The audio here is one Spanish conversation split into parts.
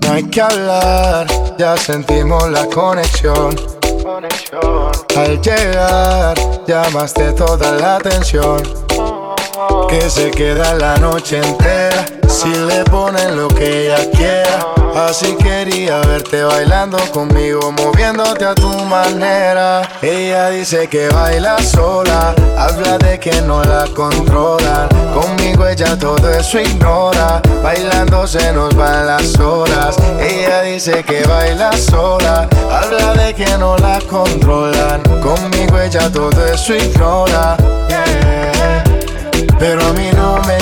No hay que hablar, ya sentimos la conexión. Al llegar, llamaste toda la atención. Que se queda la noche entera si le ponen lo que ella quiera. Así quería verte bailando conmigo, moviéndote a tu manera. Ella dice que baila sola, habla de que no la controla. Conmigo ella todo eso ignora, bailando se nos van las horas. Ella dice que baila sola, habla de que no la controlan. Conmigo ella todo eso ignora. Pero a mí no me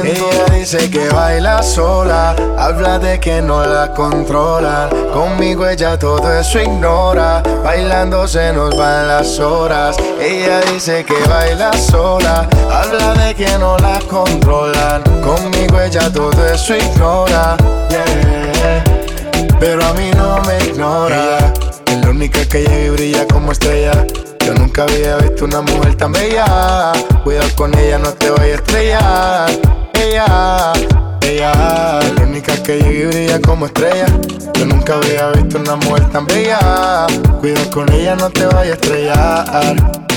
Ella dice que baila sola, habla de que no la controla. Conmigo ella todo eso ignora, bailando se nos van las horas. Ella dice que baila sola, habla de que no la controlan. Conmigo ella todo eso ignora, pero a mí no me ignora. es la única que llega y brilla como estrella. Yo nunca había visto una mujer tan bella. Cuidado con ella, no te vayas a estrellar. Ella, ella, la única que llega y brilla como estrella. Yo nunca había visto una mujer tan bella. Cuidado con ella, no te vayas a estrellar.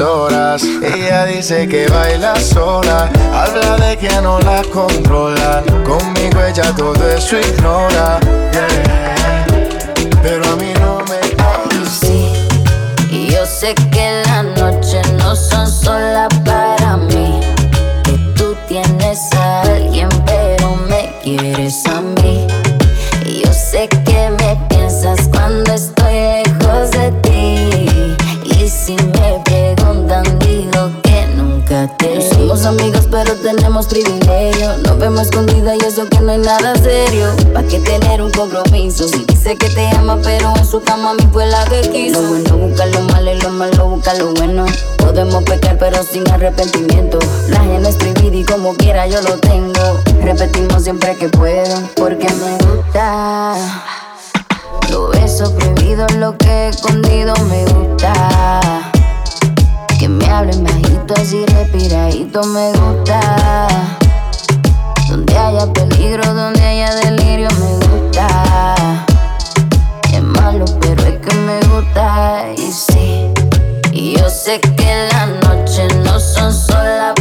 horas. Ella dice que baila sola, habla de que no la controlan. Conmigo ella todo eso ignora. Pero a mí no me. Sí, y yo sé que las amigas, pero tenemos privilegio. Nos vemos escondida y eso que no es nada serio. ¿Pa' qué tener un compromiso? Si dice que te ama, pero en su cama a mí fue la que quiso. Lo bueno busca lo malo y lo malo busca lo bueno. Podemos pecar, pero sin arrepentimiento. La gente es prohibida y como quiera yo lo tengo. Repetimos siempre que puedo, porque me gusta. Lo beso prohibido, lo que he escondido me gusta. Que me hablen así respiradito me gusta. Donde haya peligro, donde haya delirio me gusta. Es malo, pero es que me gusta y sí. Y yo sé que las noches no son solas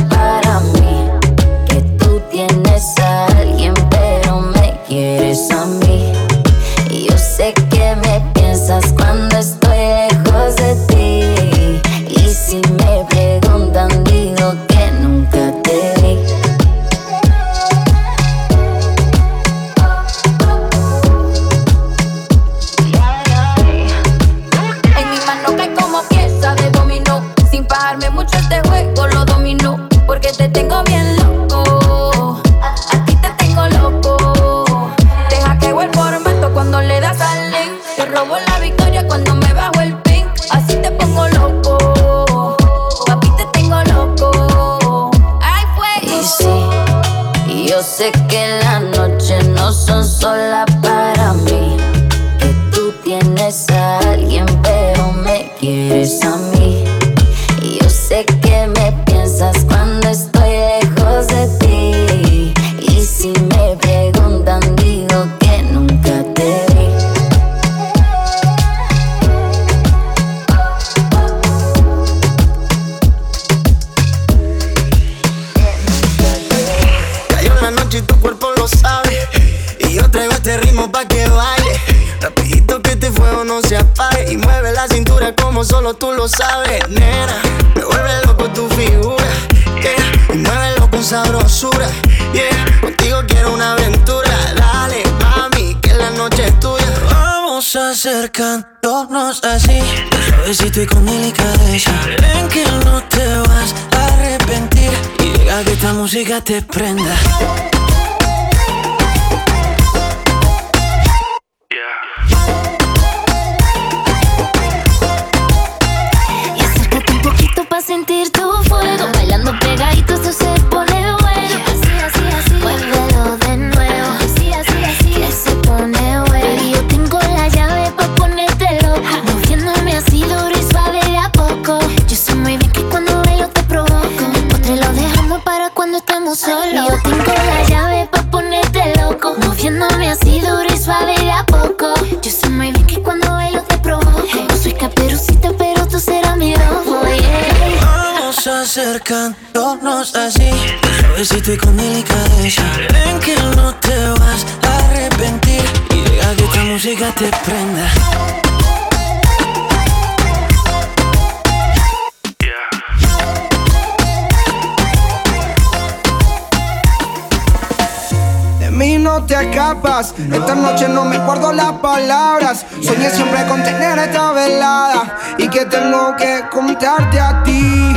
acercándonos así, suavecito y con delicadeza. Ven que no te vas a arrepentir y llega que esta música te prenda. Acercándonos así. Suavecito y con delicadeza. Ven que no te vas a arrepentir. Y deja que esta música te prenda. De mí no te escapas. Esta noche no me guardo las palabras. Soñé siempre con tener esta velada y que tengo que contarte a ti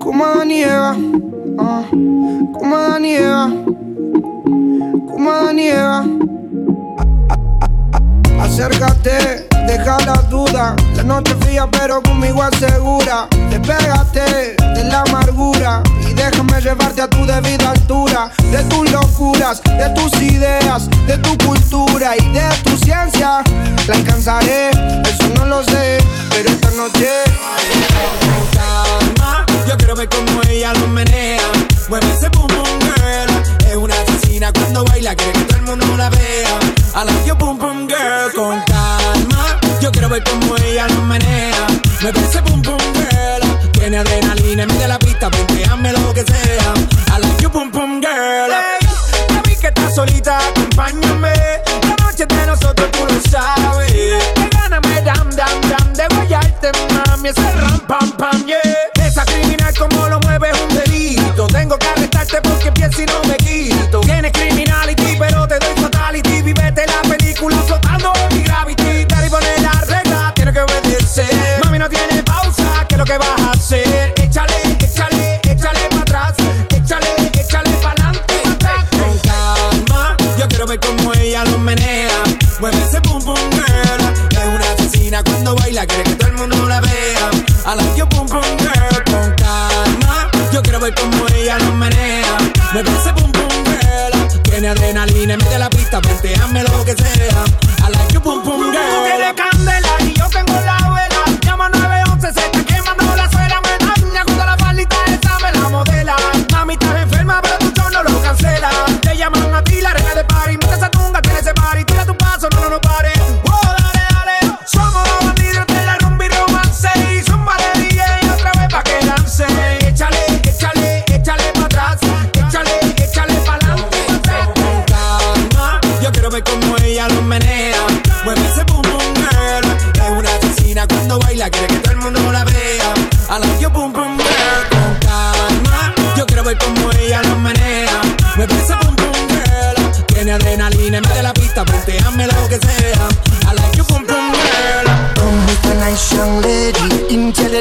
Como Adán y Eva. Ah. Como Adán y Eva. Acércate, deja la duda. La noche fría, pero conmigo asegura. Despégate de la amargura y déjame llevarte a tu debida altura. De tus locuras, de tus ideas, de tu cultura y de tu ciencia. La alcanzaré, eso no lo sé, pero esta noche. Yo quiero ver cómo ella lo menea. Mueve ese boom boom girl. Es una asesina cuando baila, quiere que todo el mundo la vea. I like your boom boom girl con calma. Yo quiero ver cómo ella lo menea. Me parece boom boom girl. Tiene adrenalina, mide la pista, hazme lo que sea. I like your boom boom girl. Hey, ya vi que estás solita, acompáñame. La noche de nosotros tú lo sabes. Que gana me dam dam dam de guayarte, mami. Ese ram pam pam yeah. Criminal como lo mueve es un delito. Tengo que arrestarte porque pienso y no me quito. Tienes criminality, pero te doy fatality. Vivete la película flotando en mi gravity. Y poner la regla, tiene que obedecer. Mami, no tiene pausa, ¿qué es lo que vas a hacer? Ver cómo ella lo menea. Mueve ese pum pum girl. Tiene adrenalina de la pista, hazme lo que sea. I like you pum pum girl.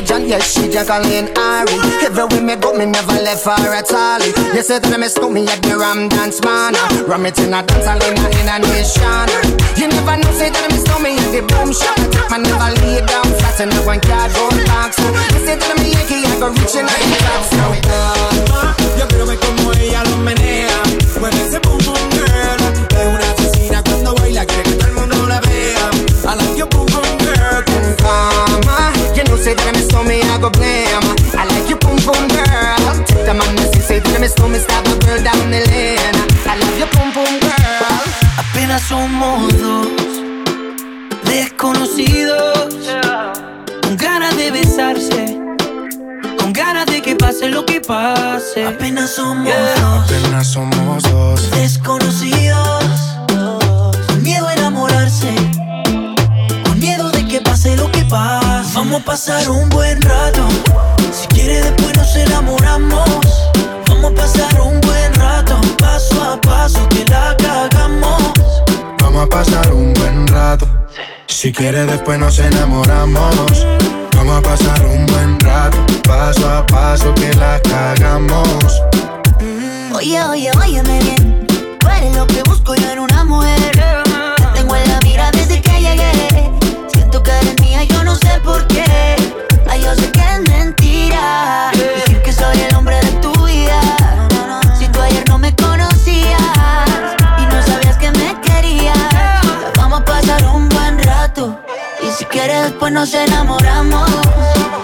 Intelligent, yes, she Jacqueline Ari. Everywhere me go, me never left her at all. You said that I miss me at the Ram Dance Man. Ram it in a dance, I in a nation. You never know, say that I miss me at the Boom Shop. Man never lay down flat and I want cardboard box. You said that I'm a Yankee, I go reaching out the top. So, calma, yo quiero ver como ella lo menea. Mueve ese boom boom girl. Es una asesina cuando baila, quiere que todo el mundo la vea. I like your boom boom girl. Con calma, you know say that I miss me, I go blame. I like your boom boom girl. Take the man, you say that I miss me, stab a girl down the lane. I love your boom boom girl. Apenas somos dos desconocidos con ganas de besarse. Con ganas de que pase lo que pase. Apenas somos dos. Apenas somos dos. Desconocidos. Vamos a pasar un buen rato. Si quiere después nos enamoramos. Vamos a pasar un buen rato. Paso a paso que la cagamos. Vamos a pasar un buen rato. Si quiere después nos enamoramos. Vamos a pasar un buen rato, paso a paso que la cagamos. Oye, oye, óyeme bien. Tú eres lo que busco yo en una mujer. Te tengo en la mira desde que llegué. Que eres mía, yo no sé por qué. Ay, yo sé que es mentira. Decir que soy el hombre de tu vida. Si tú ayer no me conocías y no sabías que me querías, vamos a pasar un buen rato. Y si quieres, después nos enamoramos.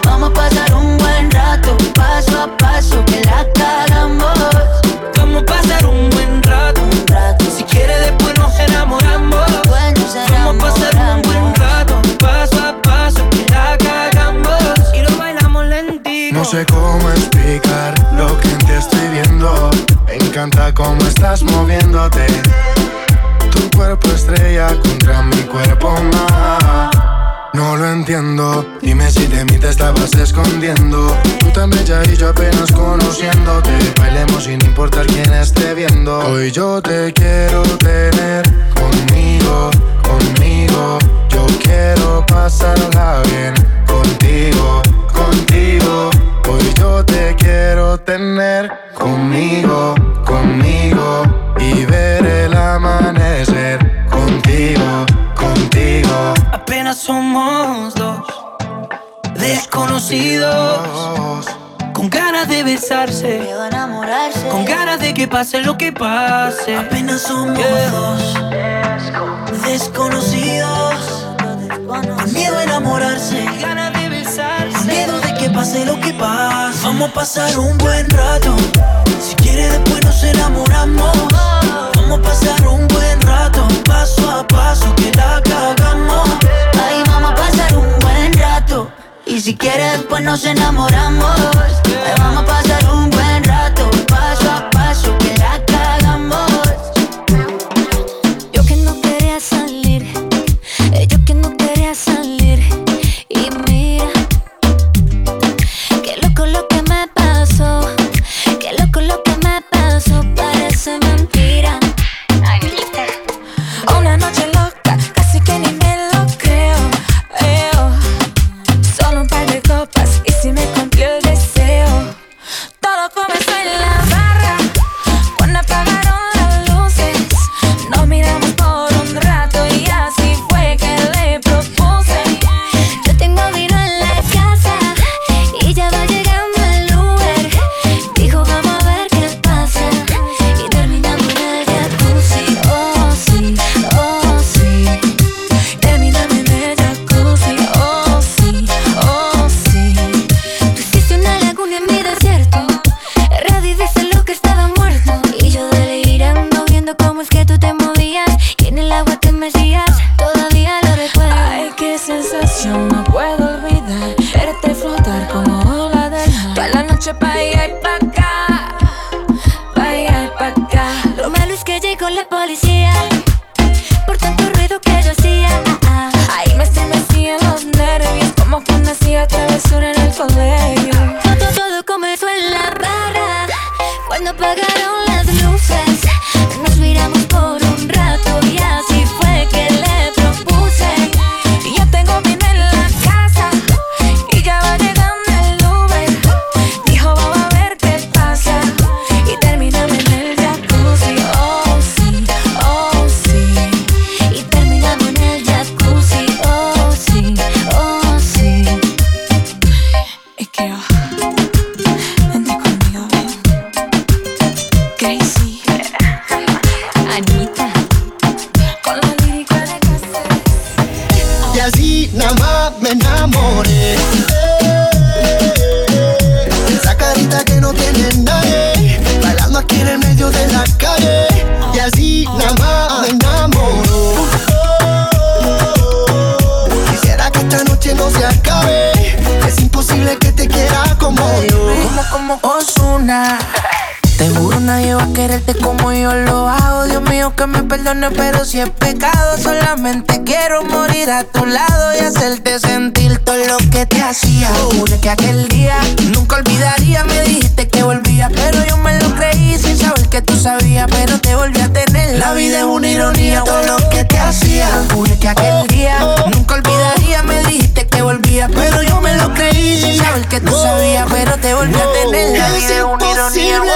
Vamos a pasar un buen rato, paso a paso, sé cómo explicar lo que ti estoy viendo. Me encanta cómo estás moviéndote. Tu cuerpo estrella contra mi cuerpo más. No lo entiendo, dime si de mí te estabas escondiendo. Tú tan bella y yo apenas conociéndote. Bailemos sin importar quién esté viendo. Hoy yo te quiero tener conmigo, conmigo. Yo quiero pasarla bien contigo, contigo. Hoy yo te quiero tener conmigo, conmigo. Y ver el amanecer contigo, contigo. Apenas somos dos desconocidos con ganas de besarse, Miedo a enamorarse. con ganas de que pase lo que pase. Apenas somos dos desconocidos con miedo a enamorarse, pase lo que pase. Vamos a pasar un buen rato. Si quieres después nos enamoramos. Vamos a pasar un buen rato, paso a paso que la cagamos. Ahí vamos a pasar un buen rato. Y si quieres, después nos enamoramos. Ahí vamos a pasar un buen rato. porque tú sabías, pero te volví a tener. Es imposible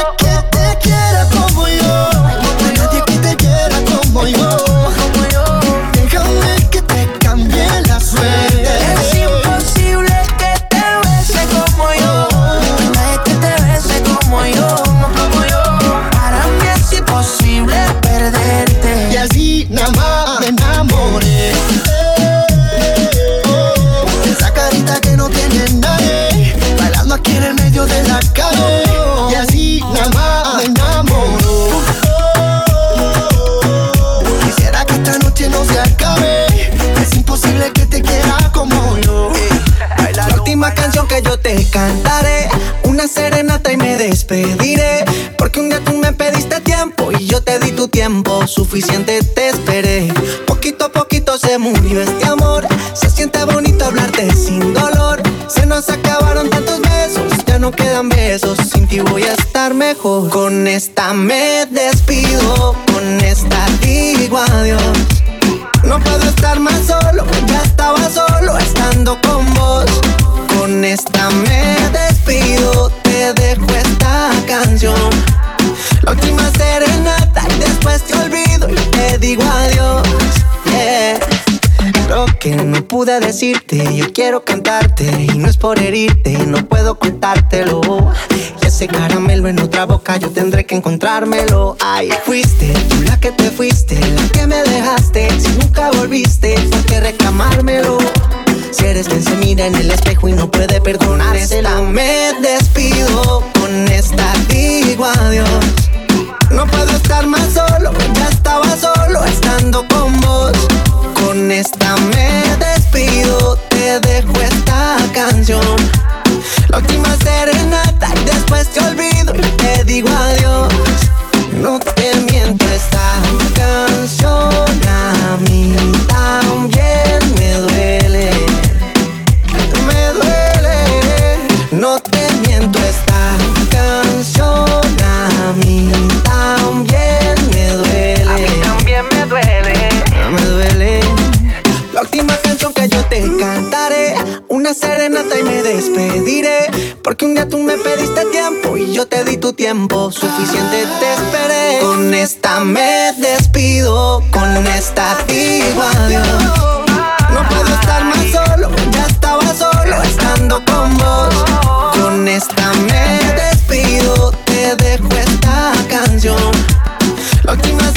por herirte, no puedo ocultártelo. Y ese caramelo en otra boca yo tendré que encontrármelo. Ay, fuiste tú la que te fuiste, la que me dejaste. Si nunca volviste, ¿por qué reclamármelo? Si eres quien se mira en el espejo y no puede perdonarse, la me despido con esta digo adiós. No puedo estar más solo, ya estaba solo estando con vos. Con esta me despido, te dejo canción. La última serenata y después te olvido y te digo adiós. No te miento esta canción a mí también me duele. Me duele. No te miento esta canción a mí también me duele. A mí también me duele. Me duele. La última canción serenata y me despediré. Porque un día tú me pediste tiempo y yo te di tu tiempo. Suficiente te esperé. Con esta me despido, con esta digo. No puedo estar más solo, ya estaba solo estando con vos. Con esta me despido, te dejo esta canción. La última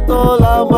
todo el amor.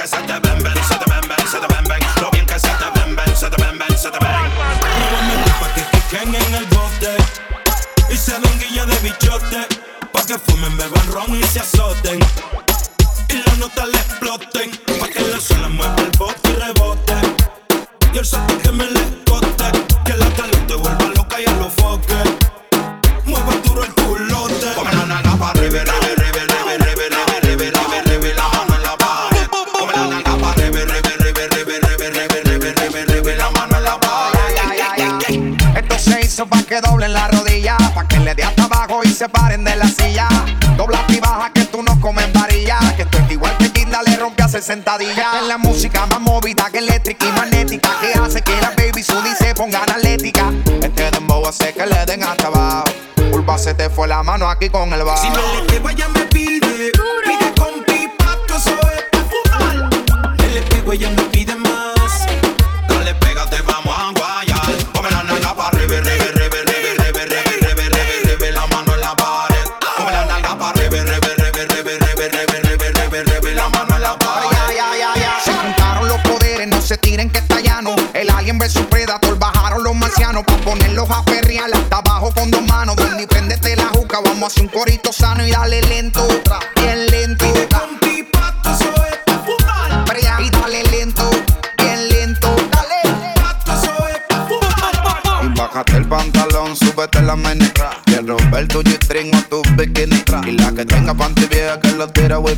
que se te ven, ven, se te ven, ven, se te ven, ven. Lo bien que se te ven, ven, se te ven, ven, se te ven. Igualmente pa' que piquen en el bote y se den guilla de bichote. Pa' que fumen, beban ron y se asomen. placa eléctrica y magnética que hace que la baby Sudi se ponga analética. Este dembow hace que le den hasta abajo. Pulpa se te fue la mano aquí con el bajo. Si no le te vayan la tera, güey,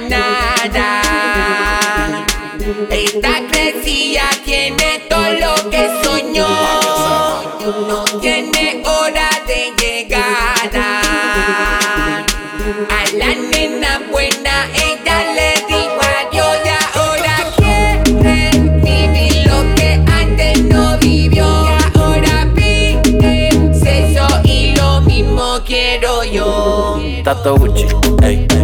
nada. Esta crecía tiene todo lo que soñó. No tiene hora de llegada. A la nena buena ella le dijo adiós y ahora quiere vivir lo que antes no vivió. Y ahora pide sexo y lo mismo quiero yo. Tato Gucci, ey. Fumar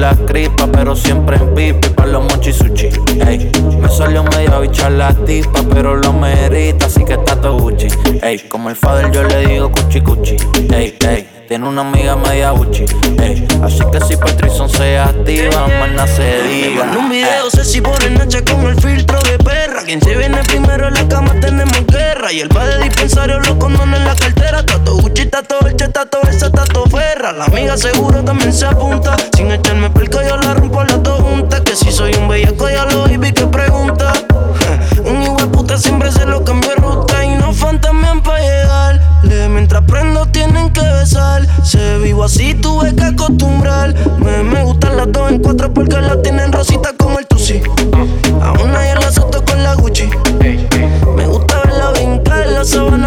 la cripa, pero siempre en pipi pa' los mochi sushi, ey. Me salió medio bicha la tipa, pero lo merita, así que Tato Gucci, ey. Como el father yo le digo cuchi cuchi, ey, ey. Tiene una amiga media Gucci, ey. Así que si Patrison se activa, más se diga. En un video sé si pone noche con el filtro de perra. Quien se viene primero en la cama tenemos guerra. Y el padre de dispensario los condones en la cartera. Tato Gucci, tato Elche, tato esa, tato Ferra. La amiga seguro también se apunta. Sin echarme pelco yo la rompo las dos juntas. Que si soy un bellaco ya lo vi que pregunta. un igual puta siempre se lo cambio de ruta. Y no fantasmean pa' llegar. Mientras prendo tienen que besar. Se vivo así, tuve que acostumbrar. Me, me gustan las dos en cuatro porque las tienen rosita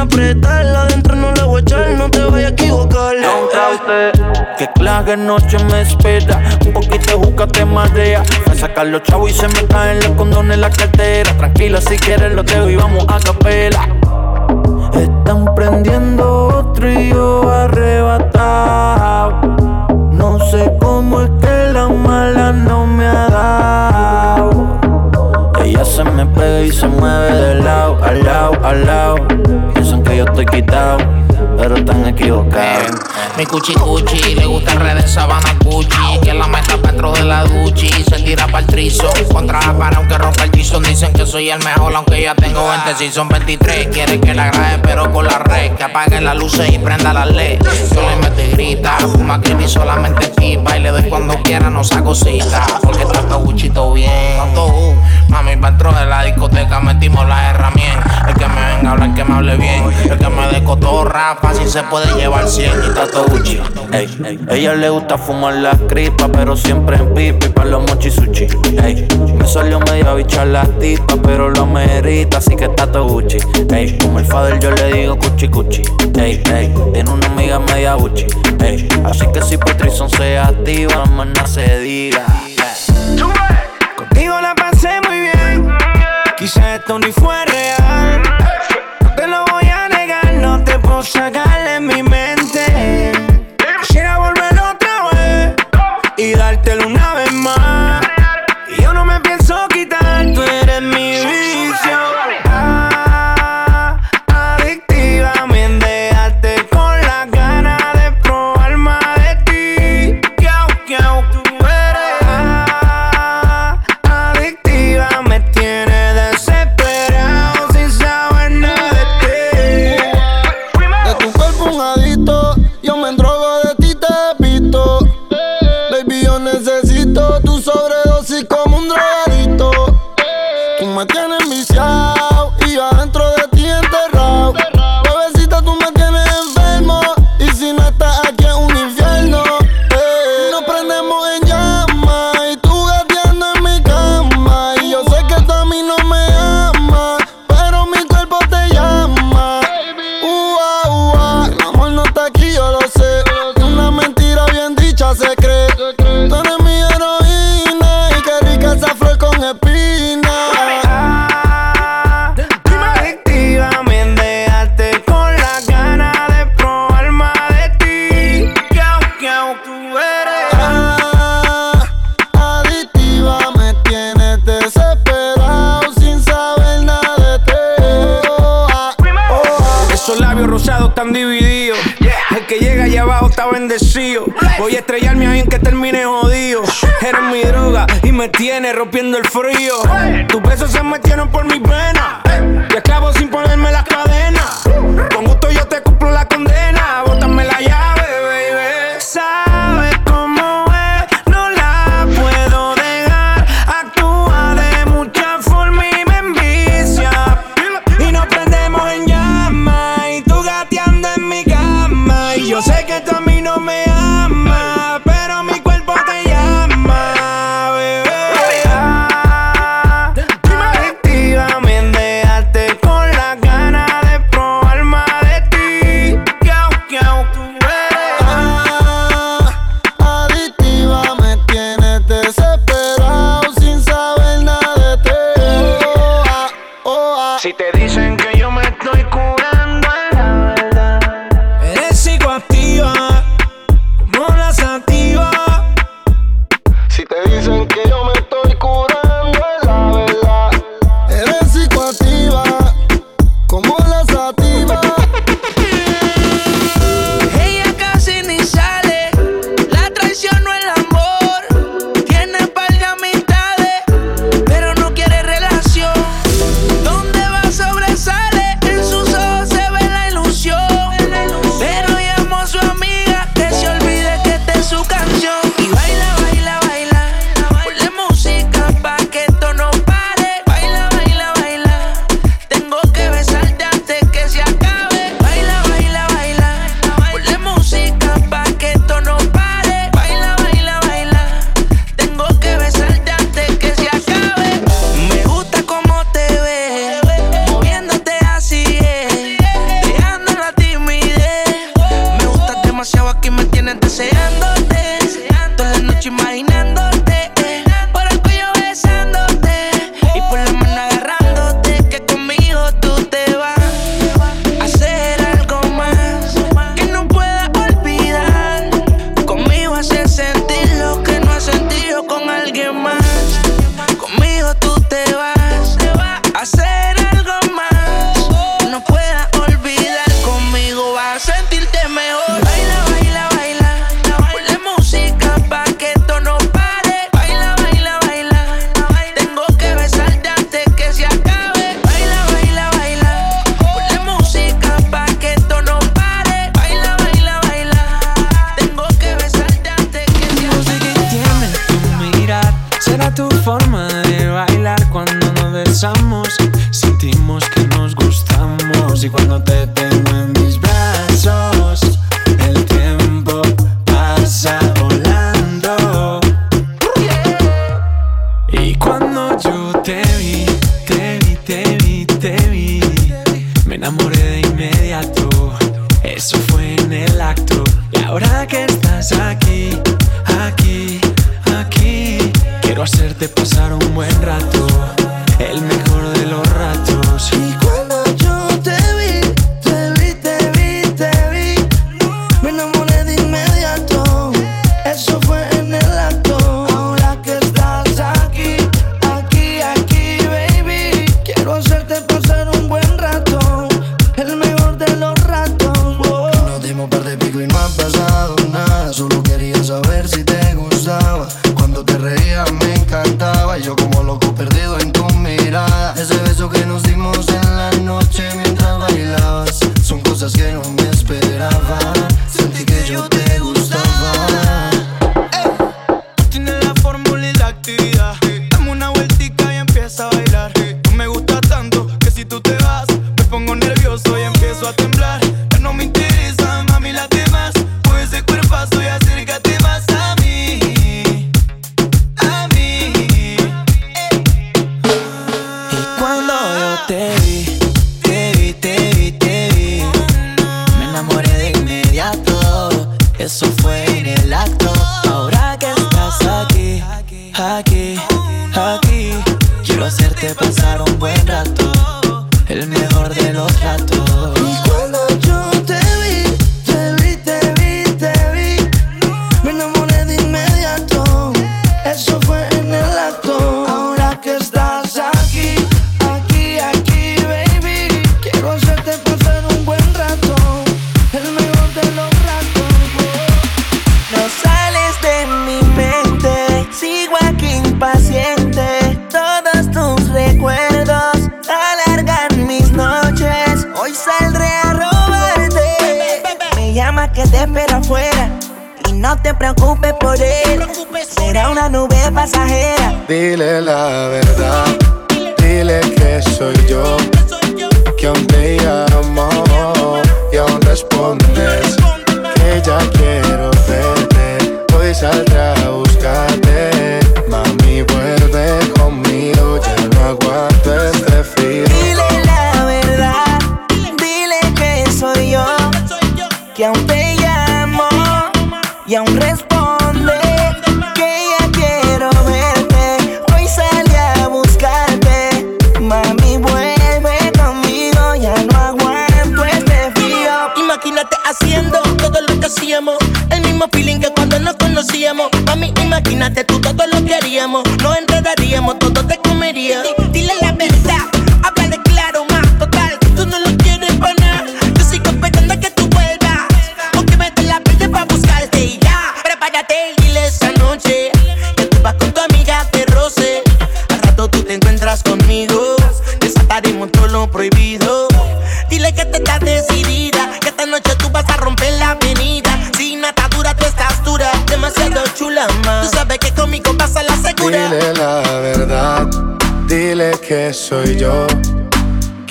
apretarla. Adentro no la voy a echar, no te vayas a equivocar. Que clave noche me espera. Un poquito de juca te marea. A sacar los chavos y se me caen los condones en la cartera. Tranquila, si quieres lo dejo y vamos a capela. Están prendiendo otro y yo arrebatado. No sé cómo es que la mala no me ha dado. Ella se me pega y se mueve de lado, al lado, al lado. Yo estoy quitado, pero están equivocados. Mi cuchi cuchi, le gusta red de sabana Gucci Que la meta dentro de la duchi Se tira para el trizo. Contra la pared aunque rompa el tizón Dicen que soy el mejor aunque ya tengo 20 Si son 23 Quieren que la grabe pero con la red Que apague las luces y prenda la led Yo le meto y grita Fuma y solamente pipa Y le doy cuando quiera no saco cita Porque trato Gucci todo bien. Mami, dentro de la discoteca metimos las herramientas El que me venga a hablar, que me hable bien. El que me dé cotorra Fácil se puede llevar 100 y tato Gucci. Ey, ella le gusta fumar la cripa, pero siempre en pipi pa' los mochi sushi. Ey, me salió medio bichar la tipa, pero lo merita, así que está todo Gucci. Ey, como el father yo le digo cuchi cuchi. Ey, ey, tiene una amiga media Gucci. Ey, así que si Patrison se activa, más nada se diga. Contigo la pasé muy bien, quizá esto ni fue real. No te puedo sacar de mi mente. Quisiera volver otra vez y dártelo una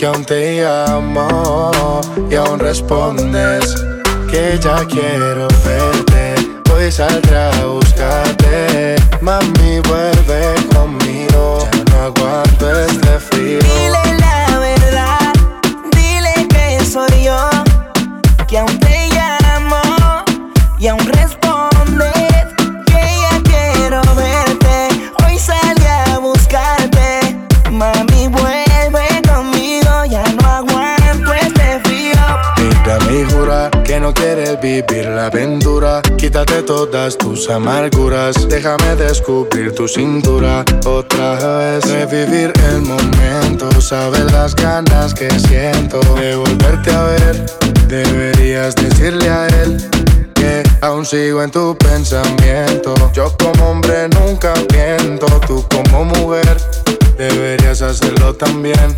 que aún te amo y aún respondes que ya quiero verte. Hoy saldrá a buscarte, mami vuelve conmigo, ya no aguanto este frío. Vivir la aventura. Quítate todas tus amarguras. Déjame descubrir tu cintura. Otra vez revivir el momento. Sabes las ganas que siento de volverte a ver. Deberías decirle a él que aún sigo en tu pensamiento. Yo como hombre nunca miento. Tú como mujer deberías hacerlo también.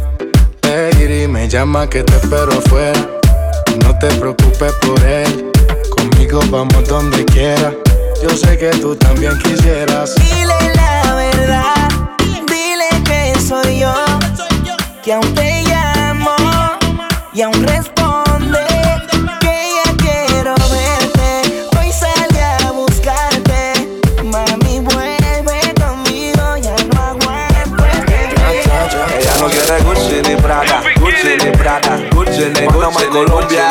Y me llama que te espero afuera. No te preocupes por él, conmigo vamos donde quiera. Yo sé que tú también quisieras. Dile la verdad, dile que soy yo, que aún te llamo y aún responde Gucci ni Gucci Colombia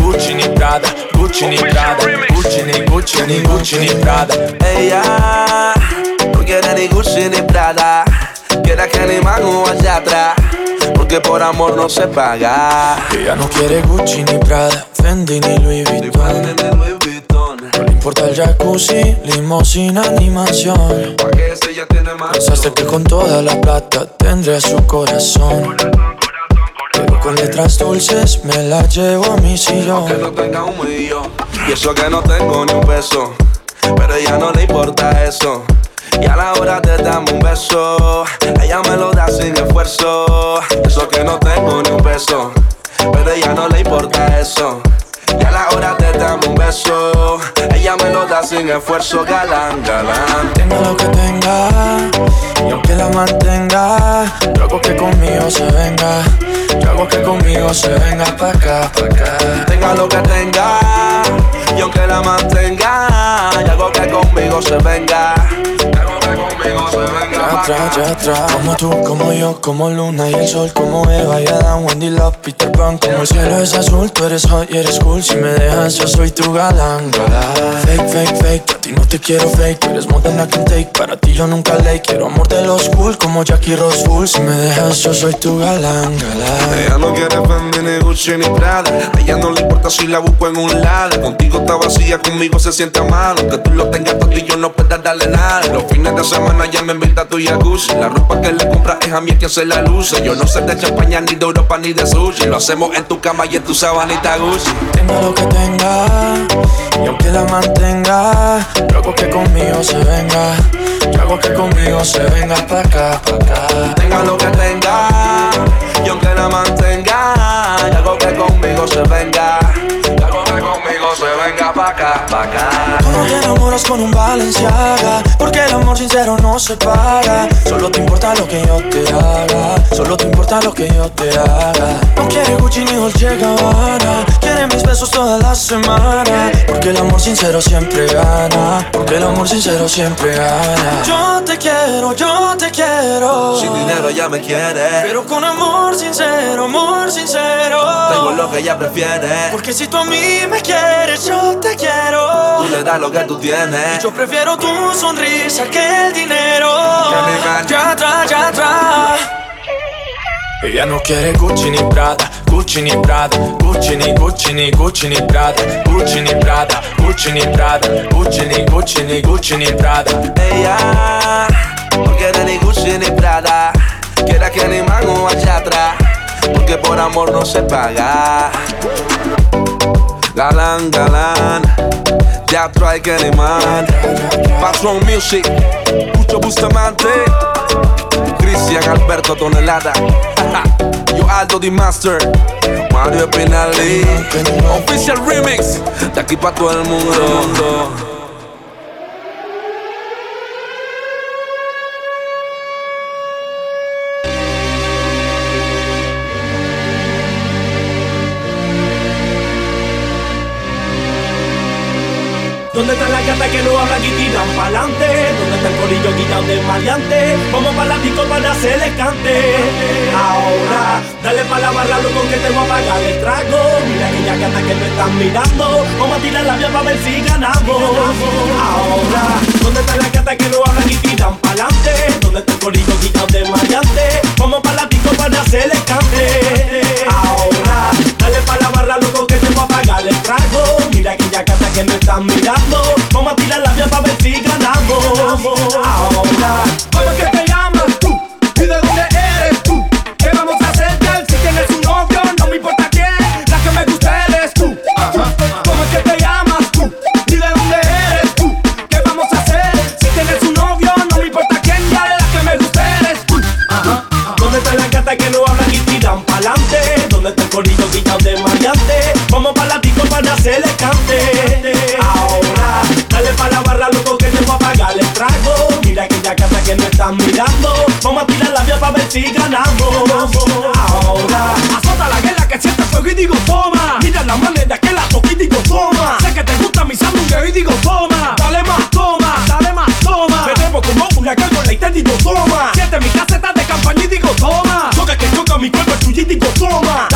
Gucci ni Prada, Gucci ni Prada, Gucci ni Gucci ni Gucci ni Prada. Ella no quiere ni Gucci ni Prada, quiere que ni mango allá atrás, porque por amor no se paga. Ella no quiere Gucci ni Prada, Fendi ni Louis Vuitton. No le importa el jacuzzi, limosina ni mansión. Pensaste que con toda la plata tendría su corazón. Con letras dulces me la llevo a mi sillón. No tenga un millón. Y eso que no tengo ni un peso. Pero ella no le importa eso. Y a la hora de darme un beso, ella me lo da sin esfuerzo. Eso que no tengo ni un peso. Pero ella no le importa eso. Y a la hora de darme un beso, ella me lo da sin esfuerzo, galán, galán. Tenga lo que tenga, y aunque la mantenga, yo hago que conmigo se venga. Yo hago que conmigo se venga pa' acá, pa' acá. Tenga lo que tenga, y aunque la mantenga, y hago que conmigo se venga. Hago que atrás, ya atrás. Como tú, como yo, como Luna y el sol, como Eva y Adán, Wendy Love, Peter Pan. Como el cielo es azul, tú eres hot y eres cool. Si me dejas, yo soy tu galán, galán. Fake, fake, fake, a ti no te quiero fake. Tú eres more than I can take. Para ti yo nunca late. Quiero amor de los cool, como Jackie Rose Full. Si me dejas, yo soy tu galán, galán. Ella no quiere Fendi ni Gucci ni Prada A ella no le importa si la busco en un lado Contigo está vacía, conmigo se siente mal Aunque tú lo tengas todo y yo no pueda darle nada Los fines de semana ya me invita a tu jacuzzi. La ropa que le compras es a mí quien se la luce. Yo no sé de champaña, ni de Europa, ni de sushi. Lo hacemos en tu cama y en tu sabanita Gucci. Tenga lo que tenga, y aunque la mantenga, yo hago que conmigo se venga. Yo hago que conmigo se venga pa' acá, pa' acá. Tenga lo que tenga, y aunque la mantenga Y hago que conmigo se venga que conmigo se venga pa' acá, pa' acá. Tú no te enamoras con un Valenciaga Porque el amor sincero no se paga. Solo te importa lo que yo te haga. Solo te importa lo que yo te haga. No quiere Gucci ni Dolce Gabbana. Quiere mis besos toda la semana. Porque el amor sincero siempre gana. Porque el amor sincero siempre gana. Yo te quiero, yo te quiero. Sin dinero ya me quiere. Pero con amor sincero, amor sincero. Tengo lo que ella prefiere. Porque si tú a mí me quieres, yo te quiero Tú le das lo que tú tienes Yo prefiero tu sonrisa que el dinero. Ya atrás, ya atrás. Ella no quiere Gucci ni Prada, Gucci ni Prada, Gucci ni Gucci ni Gucci ni Prada, Gucci ni Prada, Gucci ni Prada, Gucci ni Gucci ni Gucci ni Prada. Ella no quiere ni Gucci ni Prada Quiere que ni mango allá atrás Porque por amor no se paga Galán, galán. Teatro hay que animar. Patron Music Mucho Bustamante. Cristian Alberto Tonelada. Yo Aldo Di Master. Mario Pinali Official Remix De aquí para todo el mundo ¿Dónde está la gata que no habla y tiran pa'lante? ¿Dónde está el corillo guillado de maleante? Vamos para la para hacer el cante. Ahora, dale pa' la barra, loco, que te voy a pagar el trago. Mira aquella gata que me están mirando. Vamos a tirar la vía para ver si ganamos. Ahora, ¿dónde está la gata que no habla y tiran pa'lante? ¿Dónde está el corillo guillado de maleante? Vamos para la para hacer el cante. Ahora, dale pa' la barra, loco, que te voy a pagar el trago. Aquella gata que me están mirando. Vamos a tirar la vía para ver si ganamos. Ahora, ¿cómo es que te llamas tú? ¿Y de dónde eres tú? ¿Qué vamos a hacer? Si tienes un novio, no me importa quién. La que me gusta eres tú. ¿Cómo es que te llamas tú? ¿Y de dónde eres tú? ¿Qué vamos a hacer? Si tienes un novio, no me importa quién. Ya la que me gusta eres tú. ¿Dónde está la gata que no hablan y tiran pa'lante? ¿Dónde está el corillo guillado de hacer el cante. Ahora, dale pa' la barra, loco, que te voy a pagar el trago. Mira aquella gata que me están mirando. Vamos a tirar la vía para ver si ganamos. Ahora, azota la guerra que siente fuego y digo toma. Mira la manera que la toco y toma. Sé que te gusta mi sándwich y digo toma. Dale más, toma, dale más, toma. Debo como una carga y digo toma. Siente mi caseta de campaña y digo toma. Choca que choca mi cuerpo tuyo y digo toma.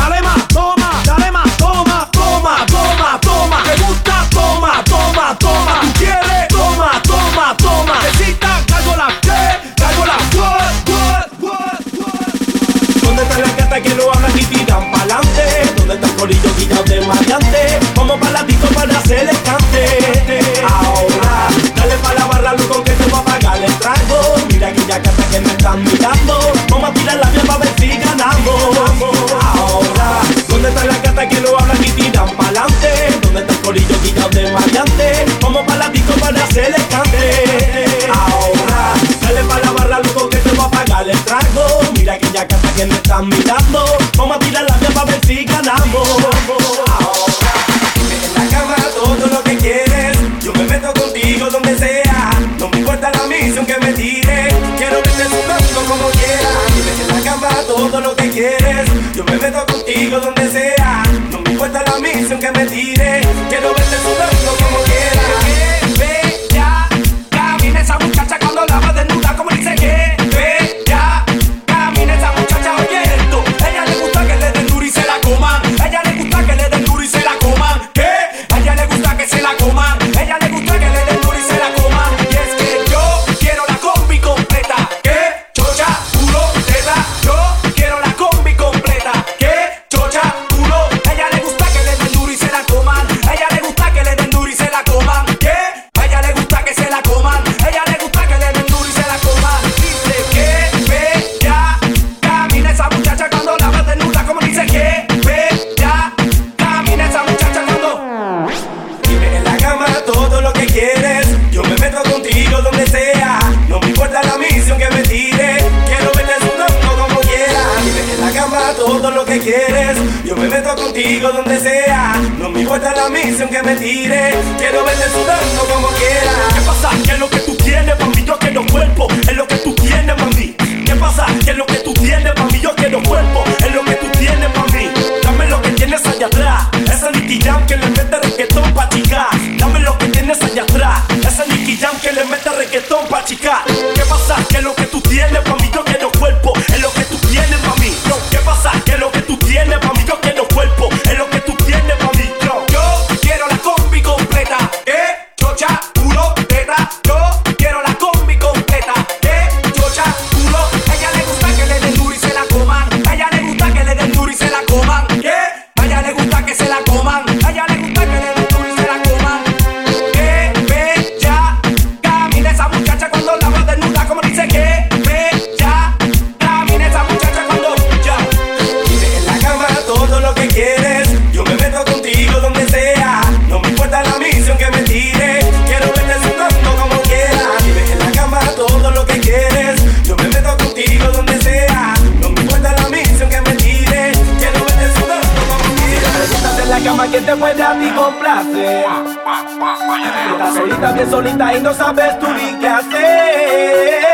Aquella gata que me están mirando. Vamos a tirar la vía para ver si ganamos. Ahora, ¿dónde está la gata que no hablan y tiran pa'lante? ¿Dónde está el corillo guillado de maleante? Vamos pa' la disco para hacer el cante. Ahora, dale pa' la barra, loco, que te voy a pagar el trago. Mira aquella gata que me están mirando. Vamos a tirar la vía para ver si ganamos. Ahora, en la cama todo lo que quieres. Yo me meto contigo donde sea. Todo lo que quieres. Yo me meto contigo donde sea. No me importa la misión que me tire. Quiero verte sudando me tire. Quiero verte sudando puede a ti complacer. Estás solita, bien solita y no sabes tú ni qué hacer.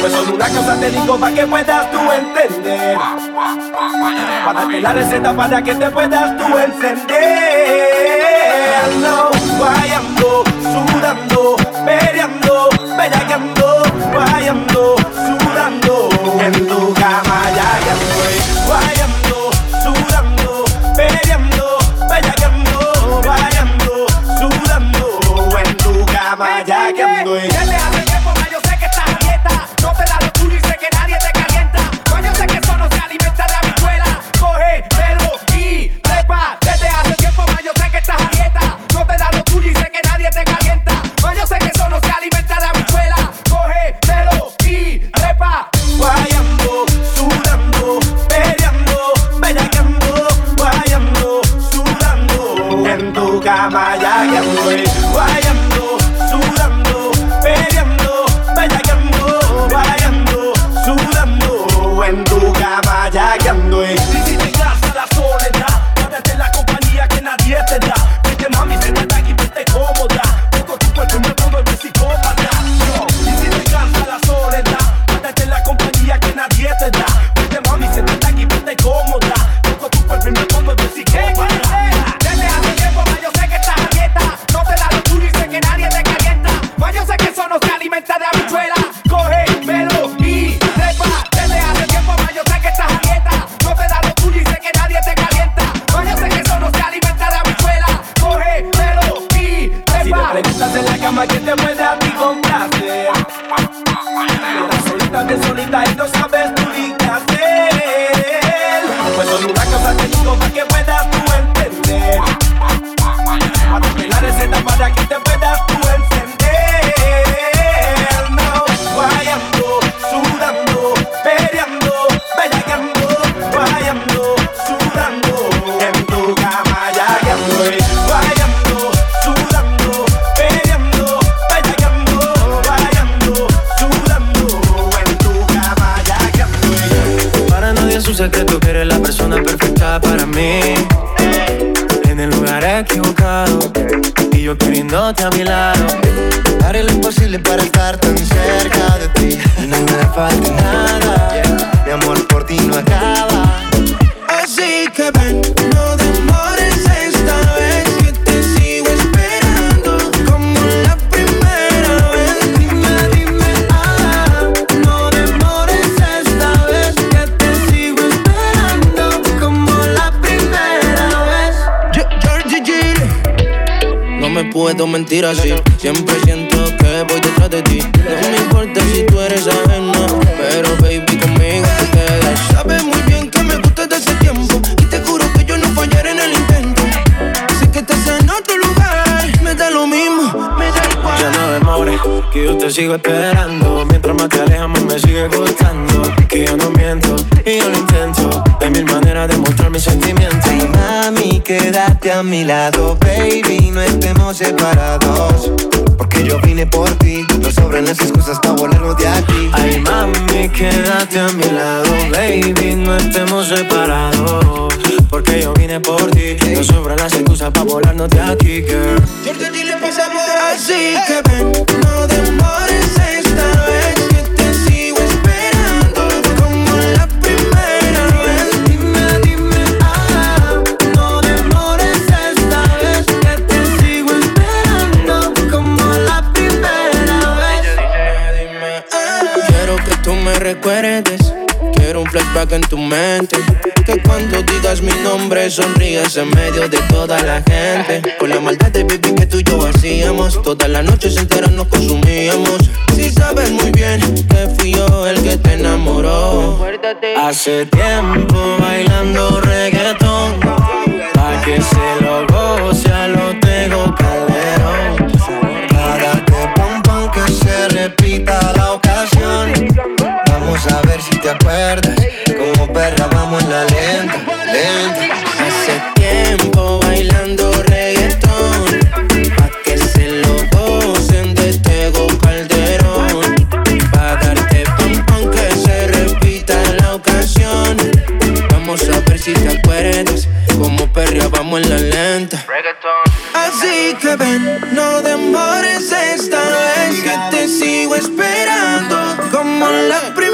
Pues solo una cosa te digo para que puedas tú entender. Para darte la receta para que te puedas tú encender. No, Siempre siento que voy detrás de ti. No me importa si tú eres ajena. Pero baby, conmigo te quedas. Sabes muy bien que me gustas desde ese tiempo. Y te juro que yo no fallaré en el intento. Sé que estás en otro lugar. Me da lo mismo, me da igual. Ya no demores, que yo te sigo esperando. Más te alejas, más me sigue gustando. Que yo no miento y yo lo intento. Hay mil maneras de mostrar mis sentimientos. Ay, mami, quédate a mi lado, baby. No estemos separados. Porque yo vine por ti. No sobran las excusas para volarnos de aquí. Ay, mami, quédate a mi lado, baby. No estemos separados. Porque yo vine por ti. No sobran las excusas para volarnos de aquí, girl. Así que ven, no demores recuerdes. Quiero un flashback en tu mente. Que cuando digas mi nombre sonríes en medio de toda la gente. Con la maldad de baby que tú y yo hacíamos. Todas las noches enteras nos consumíamos. Si sabes muy bien que fui yo el que te enamoró. Hace tiempo bailando reggaetón. Pa' que se lo goce a lo tengo calderón. Para que pum pum que se repita la ocasión. Vamos a ver si te acuerdas. Como perra vamos en la lenta, lenta. Hace tiempo bailando reggaetón. Pa' que se lo gocen de Tego Calderón. Pa' darte pum pum que se repita la ocasión. Vamos a ver si te acuerdas. Como perrea vamos en la lenta. Así que ven, no demores esta vez que te sigo esperando como la primera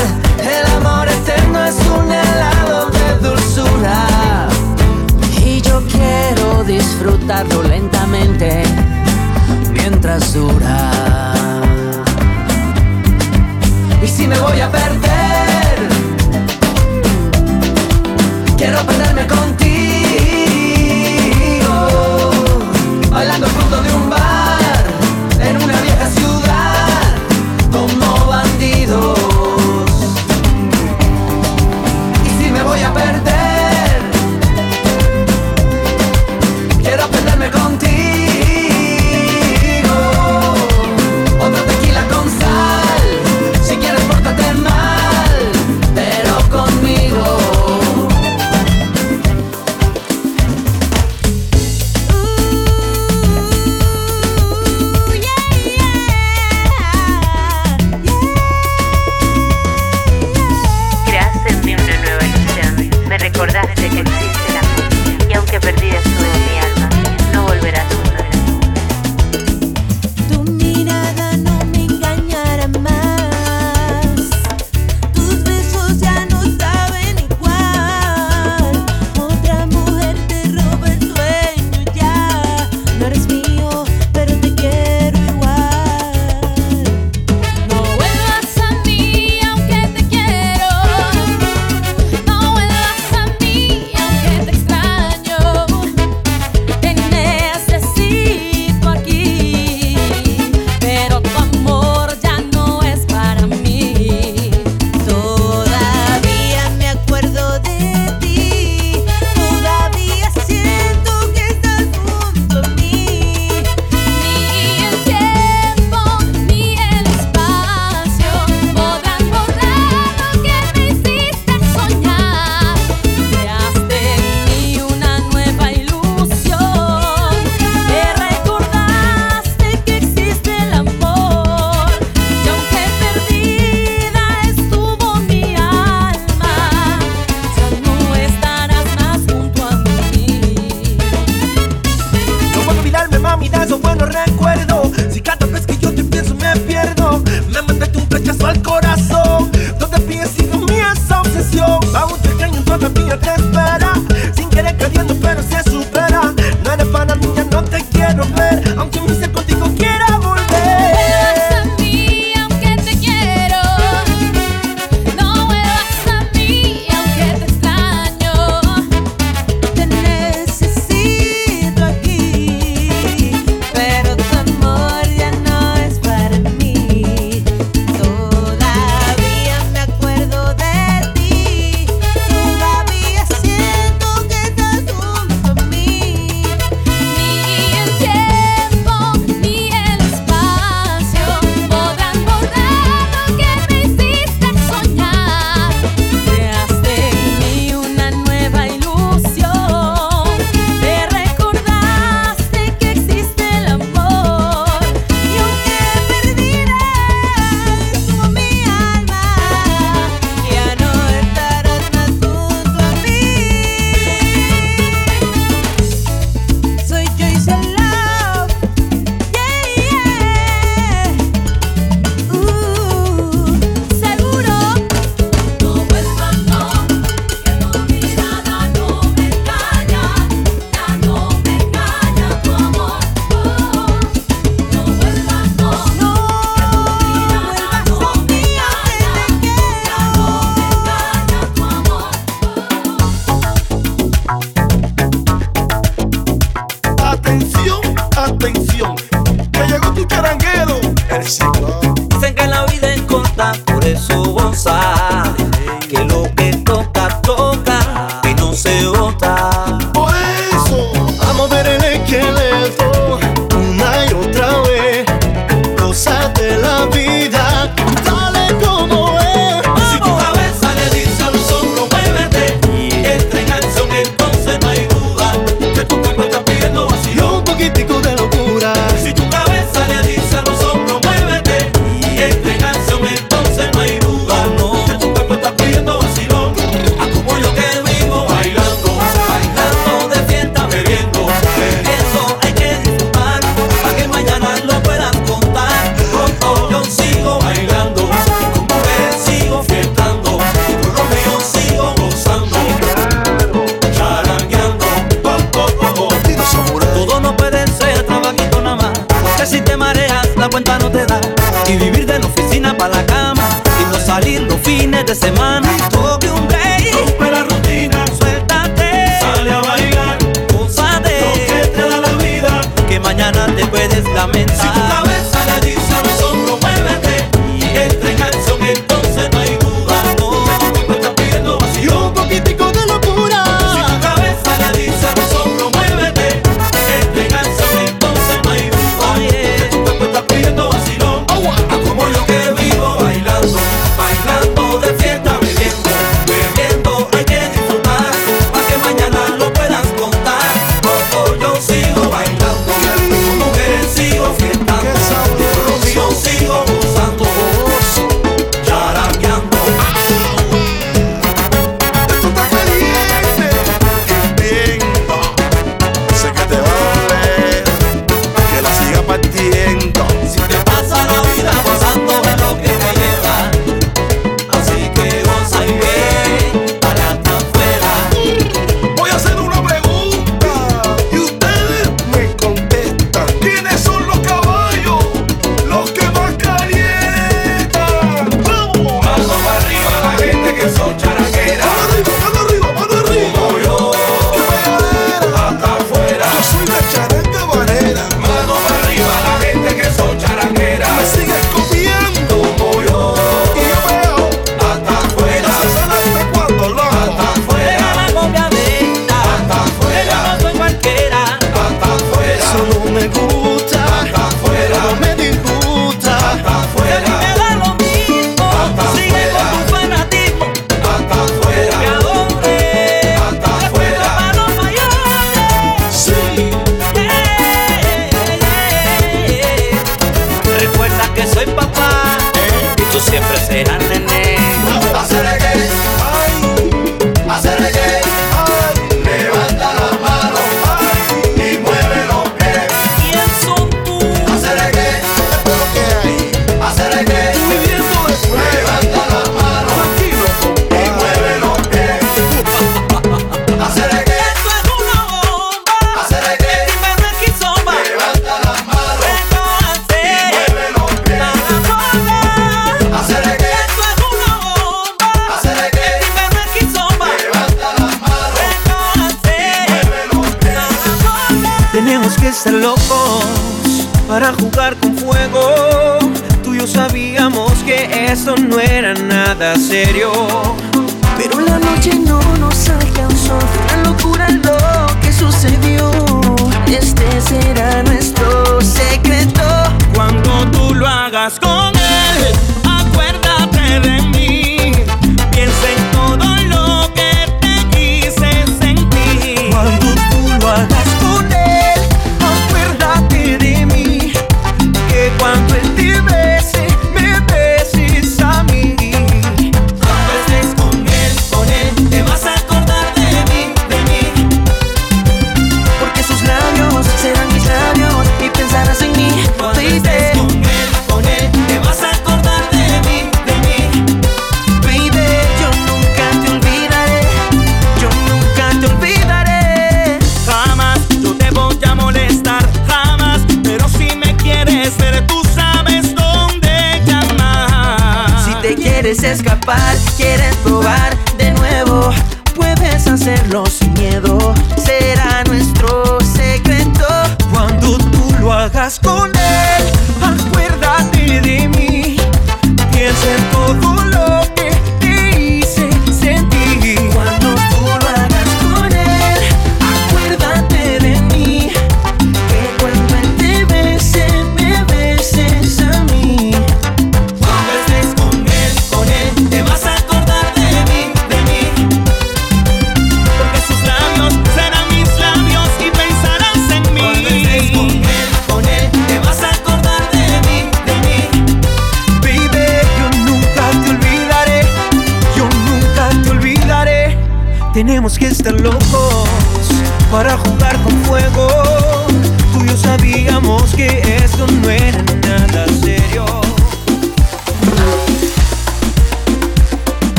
disfrutarlo lentamente mientras dura. Y si me voy a perder, quiero perderme con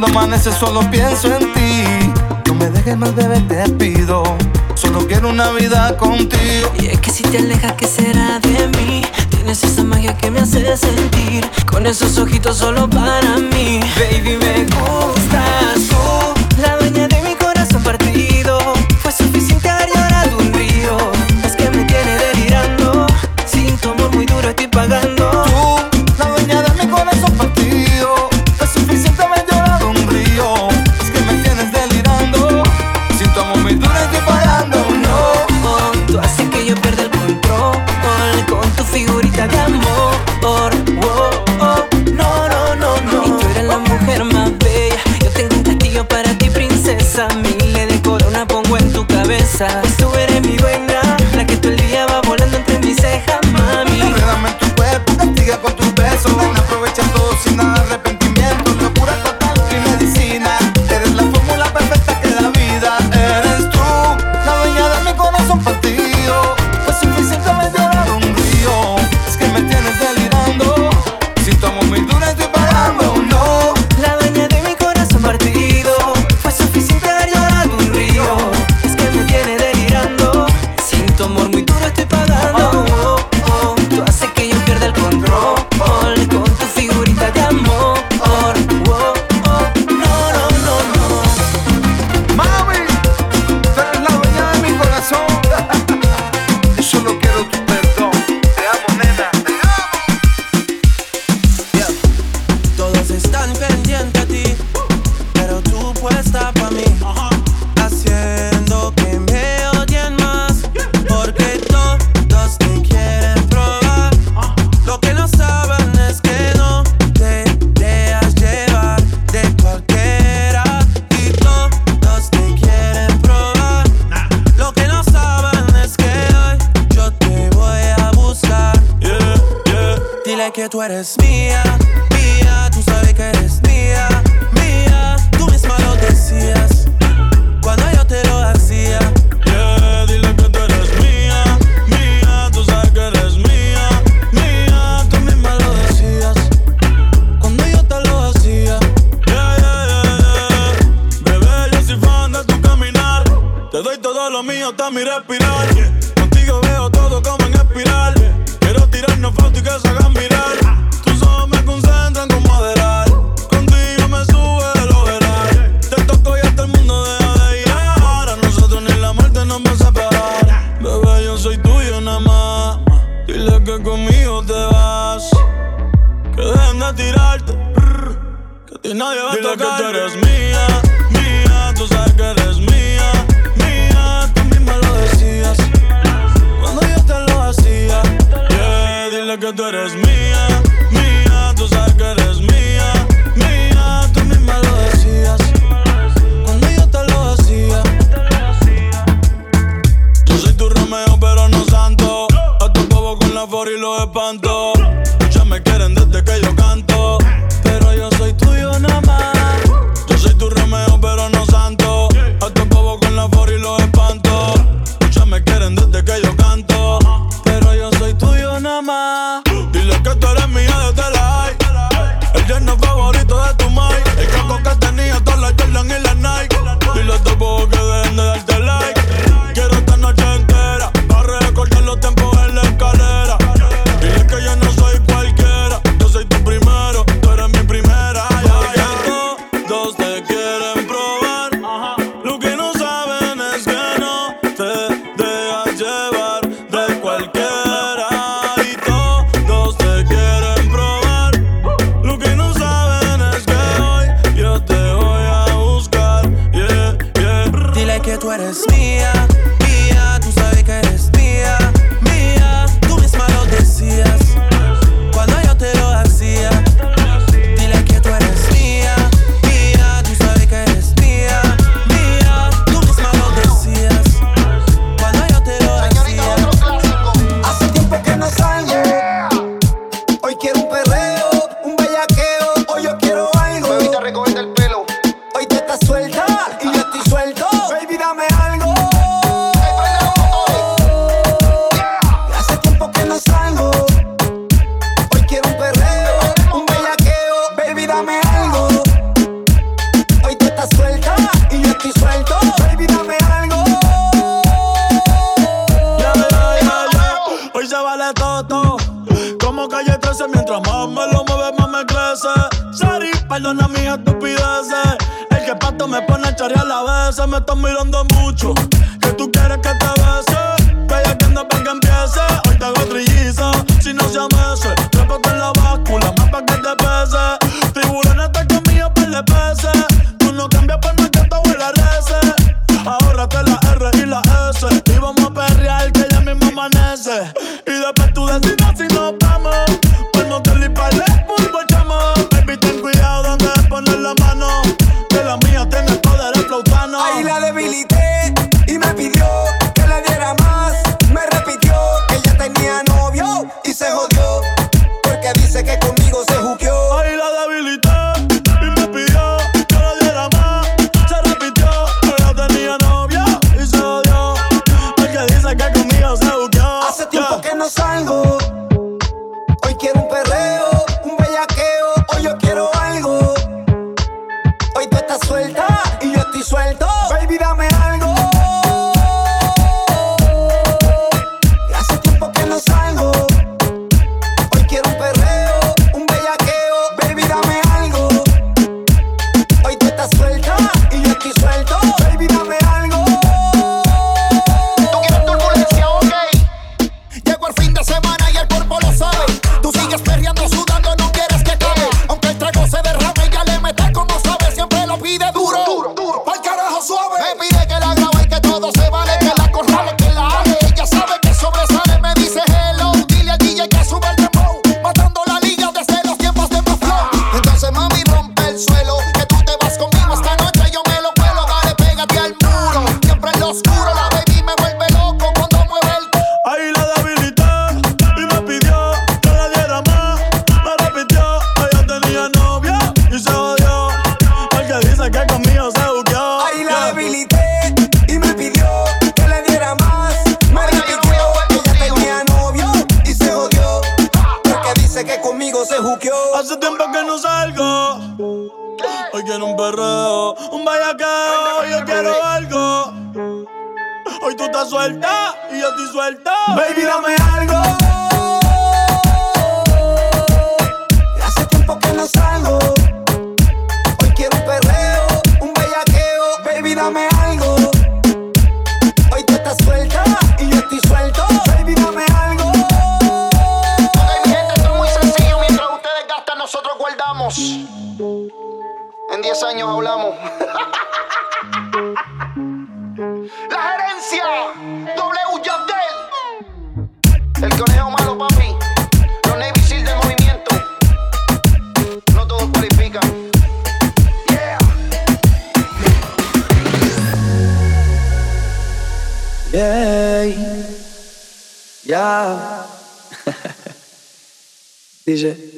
Cuando amanece solo pienso en ti. No me dejes más, bebé, te pido. Solo quiero una vida contigo. Y es que si te alejas, ¿qué será de mí? Tienes esa magia que me hace sentir. Con esos ojitos solo Hace tiempo que no salgo. Hoy quiero un perreo, un bayaqueo. Yo quiero algo. Hoy tú estás suelta y yo estoy suelta. Baby, dame algo. Hace tiempo que no salgo. 10 años hablamos. La gerencia W Yandel. El conejo malo, papi. Los Navy Seal del movimiento. No todos cualifican. Yeah. Yeah. Yeah. DJ.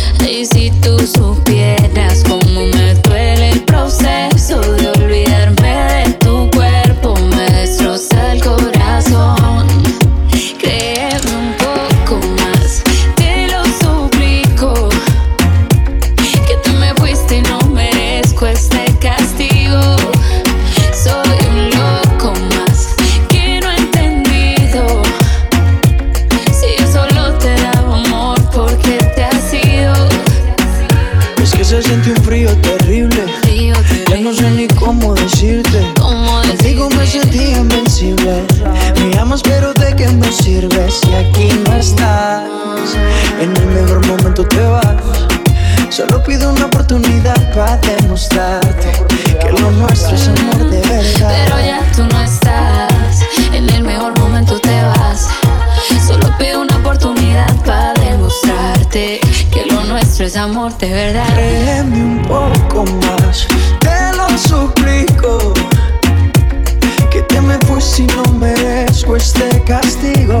Y si tú supieras cómo me para demostrarte que lo nuestro es amor de verdad. Pero ya tú no estás, en el mejor momento te vas. Solo pido una oportunidad para demostrarte que lo nuestro es amor de verdad. Créeme un poco más, te lo suplico. Que te me fui si no merezco este castigo.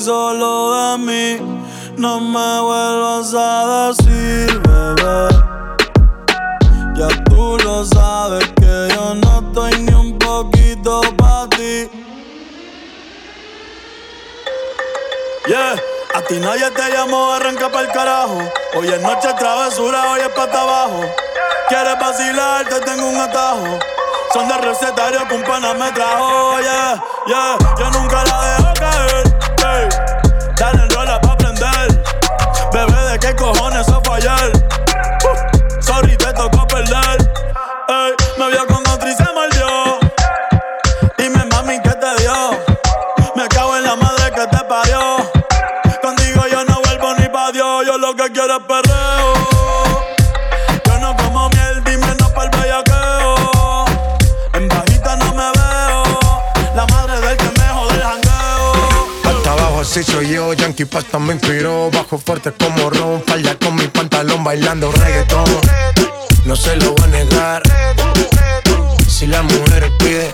Solo de mí. No me vuelvas a decir, bebé. Ya tú lo sabes que yo no estoy ni un poquito para ti. Yeah, a ti nadie te llamó, arranca pa'l carajo. Hoy es noche travesura, hoy es pata abajo. Quieres vacilar, te tengo un atajo. Son de recetario que un pana me trajo, yeah, yeah. Yo nunca la dejo Uh, sorry, te tocó perder. Me vio con otra y se mordió. Dime, mami, ¿qué te dio? Me cago en la madre que te parió. Contigo yo no vuelvo ni pa' Dios. Yo lo que quiero es perreo. Soy yo, Yankee Pasta me inspiró Bajo fuerte como Ron, falda con mi pantalón bailando reggaetón. No se lo voy a negar. Si la mujer pide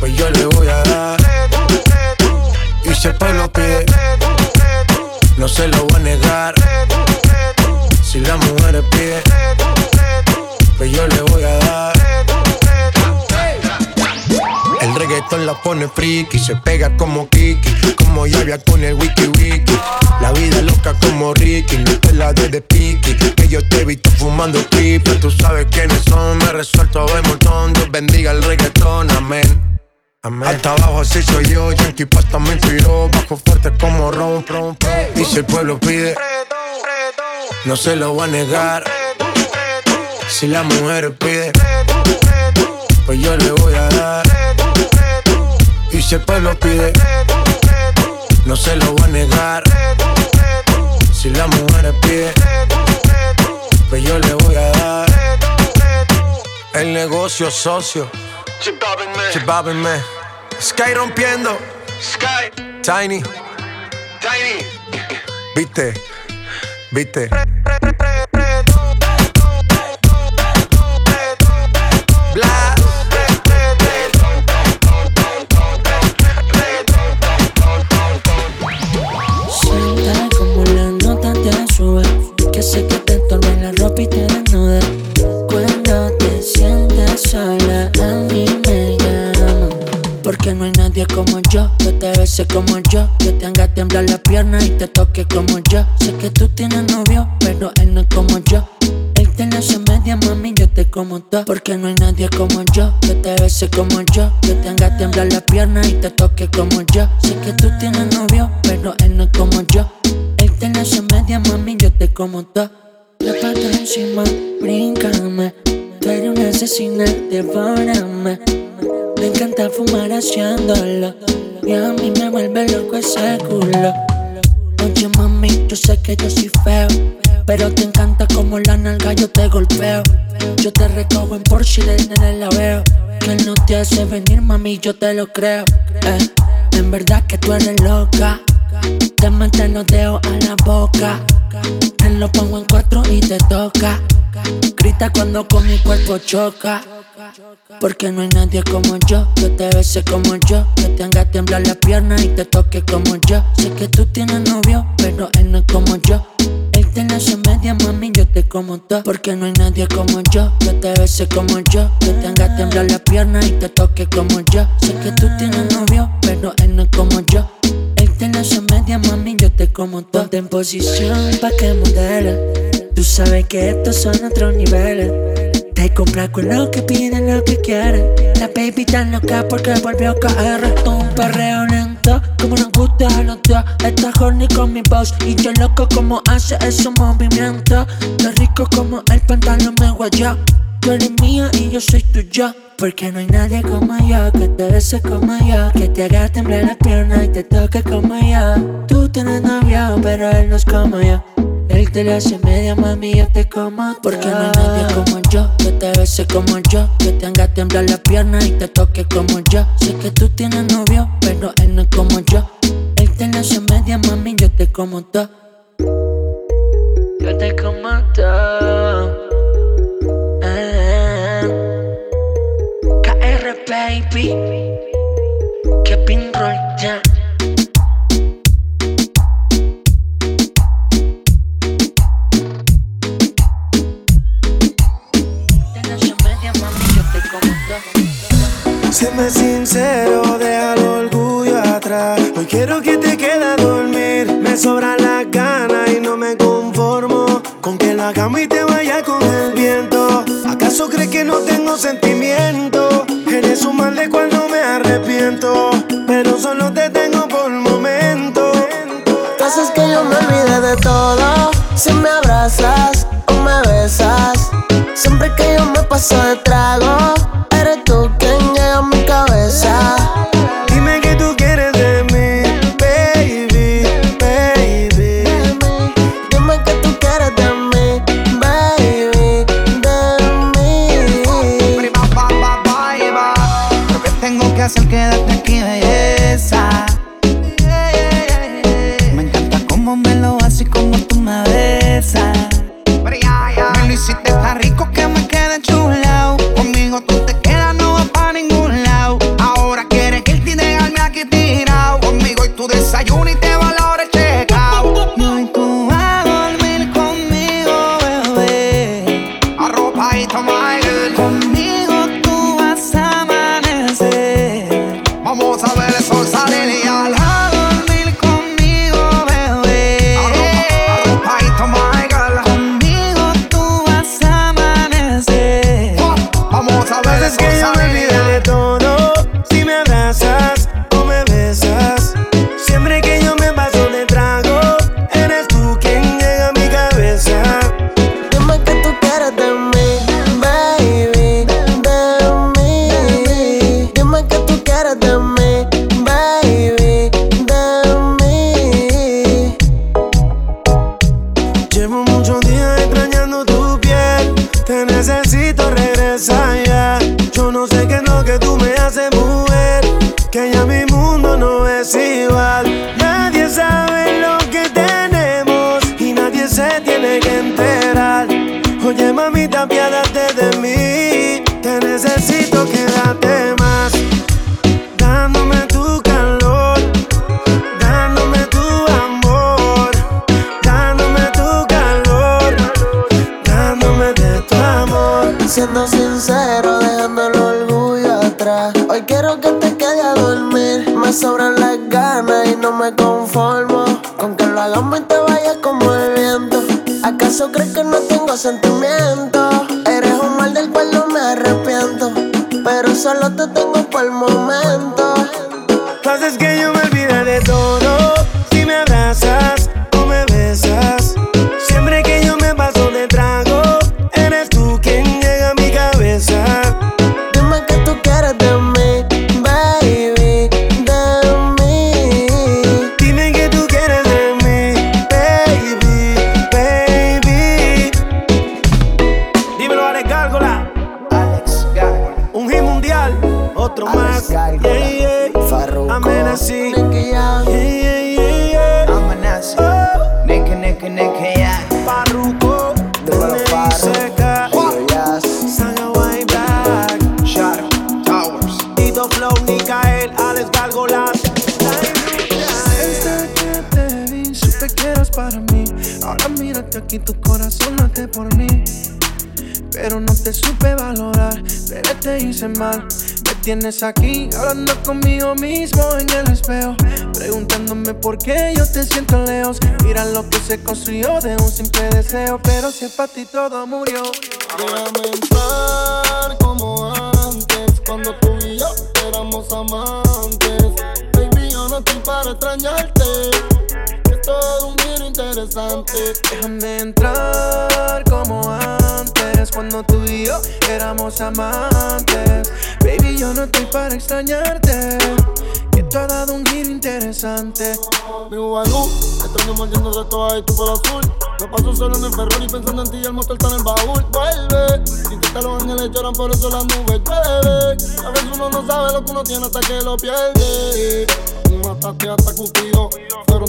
Pues yo le voy a dar. Y si el pueblo pide No se lo voy a negar. Si la mujer pide Pues yo le voy a dar reggaetón la pone friki, se pega como Kiki, como llave con el wiki wiki. La vida loca como Ricky, no te la de de piqui. Que yo te he visto fumando triple, tú sabes quiénes son, me resuelto de montón. Dios bendiga el reggaetón, amén. Amén. Hasta abajo así soy yo, Yankee Pasta me inspiró, bajo fuerte como ron, ron, ron. Y si el pueblo pide, no se lo voy a negar. Si la mujer pide, pues yo le voy a dar. Y si el pueblo pide, no se lo voy a negar. Si la mujer pide, pues yo le voy a dar. El negocio socio. Chibabin me. Sky rompiendo. Sky. Tiny. Tiny. Viste. Viste. Y te desnuda. Cuando te sientes sola a mí me llama. Porque no hay nadie como yo Que te bese como yo. Que te haga temblar la pierna y te toque como yo. Sé que tú tienes novio pero él no es como yo. Él te la hace media mami yo te como todo Porque no hay nadie como yo Que te bese como yo. Que te haga temblar la pierna y te toque como yo. Sé que tú tienes novio pero él no es como yo. Él te la hace media mami yo te como todo La pata encima, bríncame Tú eres una asesina, devórame le encanta fumar haciéndolo. Y a mí me vuelve loco ese culo. Oye mami, yo sé que yo soy feo. Pero te encanta como la nalga yo te golpeo. Yo te recojo en Porsche y desde la veo. Que él no te hace venir, mami, yo te lo creo. Eh, en verdad que tú eres loca. Te metes los dedos a la boca. Lo pongo en cuatro y te toca. Grita cuando con mi cuerpo choca. Porque no hay nadie como yo, que te bese como yo, que te haga temblar la pierna y te toque como yo. Sé que tú tienes novio, pero él no es como yo. Él te la hace media, mami, yo te como todo. Porque no hay nadie como yo, que te bese como yo, que te haga temblar la pierna y te toque como yo. Sé que tú tienes novio, pero él no es como yo. Él te la hace media, mami, yo te como todo. Ponte en posición pa' que modele. Tú sabes que estos son otros niveles. Te compra con lo que piden, lo que quieren. La baby tan loca porque volvió a caer. Un perreo lento, como nos gusta a los dos. Está horny con mi voz y yo loco como hace ese movimiento. Lo rico como el pantalón me guayó. Tú eres mía y yo soy tuyo. Porque no hay nadie como yo que te bese como yo, que te haga temblar la pierna y te toque como yo. Tú tienes novio, pero él no es como yo. Él te la hace media, mami, yo te como Porque no hay nadie como yo Que te bese como yo Que te haga temblar la pierna y te toque como yo Sé que tú tienes novio, pero él no es como yo Él te la hace media, mami, yo te como todo Yo te como todo baby Que sincero, deja el orgullo atrás. Hoy quiero que te quede a dormir. Me sobran las ganas y no me conformo con que la cama y te vaya con el viento. ¿Acaso crees que no tengo sentimiento? Un de cual no me arrepiento. Pero solo te tengo por momento. Tú haces que yo me olvide de todo. Si me abrazas o me besas. Siempre que yo me paso de trago, eres tú quien llega a mi cabeza. Tengo que hablando conmigo mismo en el espejo. Preguntándome por qué yo te siento lejos. Mira lo que se construyó de un simple deseo. Pero si es para ti todo murió. Déjame entrar como antes, cuando tú y yo éramos amantes. Baby, yo no estoy para extrañarte. Es todo un giro interesante. Déjame entrar como antes, cuando tú y yo éramos amantes. Yo no estoy para extrañarte. Que tú has dado un giro interesante. Mi Ubalú, extraño mordiendo de toda y tú por azul. Me paso solo en el Ferrari pensando en ti y el motor está en el baúl. Vuelve, sin que los ángeles lloran, por eso las nubes llueve. A veces uno no sabe lo que uno tiene hasta que lo pierde. Tú mataste hasta Cupido.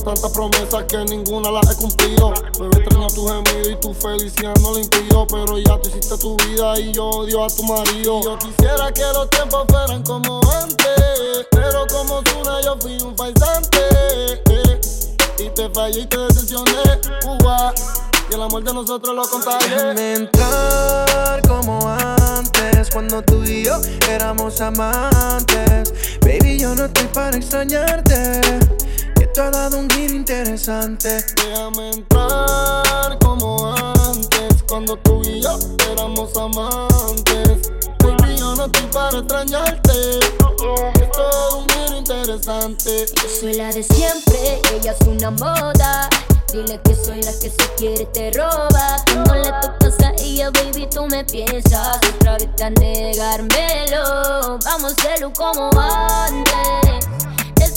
Tantas promesas que ninguna las he cumplido. Me extraño tu gemido y tu felicidad no lo impidió. Pero ya tú hiciste tu vida y yo odio a tu marido. Yo quisiera que los tiempos fueran como antes. Pero como Zuna yo fui un falsante. Y te fallé y te decepcioné. Y el amor de nosotros lo contagié. Entrar como antes, cuando tú y yo éramos amantes. Baby, yo no estoy para extrañarte. Tú has dado un giro interesante. Déjame entrar como antes, cuando tú y yo éramos amantes. Baby, yo no estoy para extrañarte. Es todo un giro interesante. Yo soy la de siempre, ella es una moda. Dile que soy la que se quiere te roba. Cuando le tocas a ella, baby, tú me piensas otra vez a negármelo. Vamos a hacerlo como antes.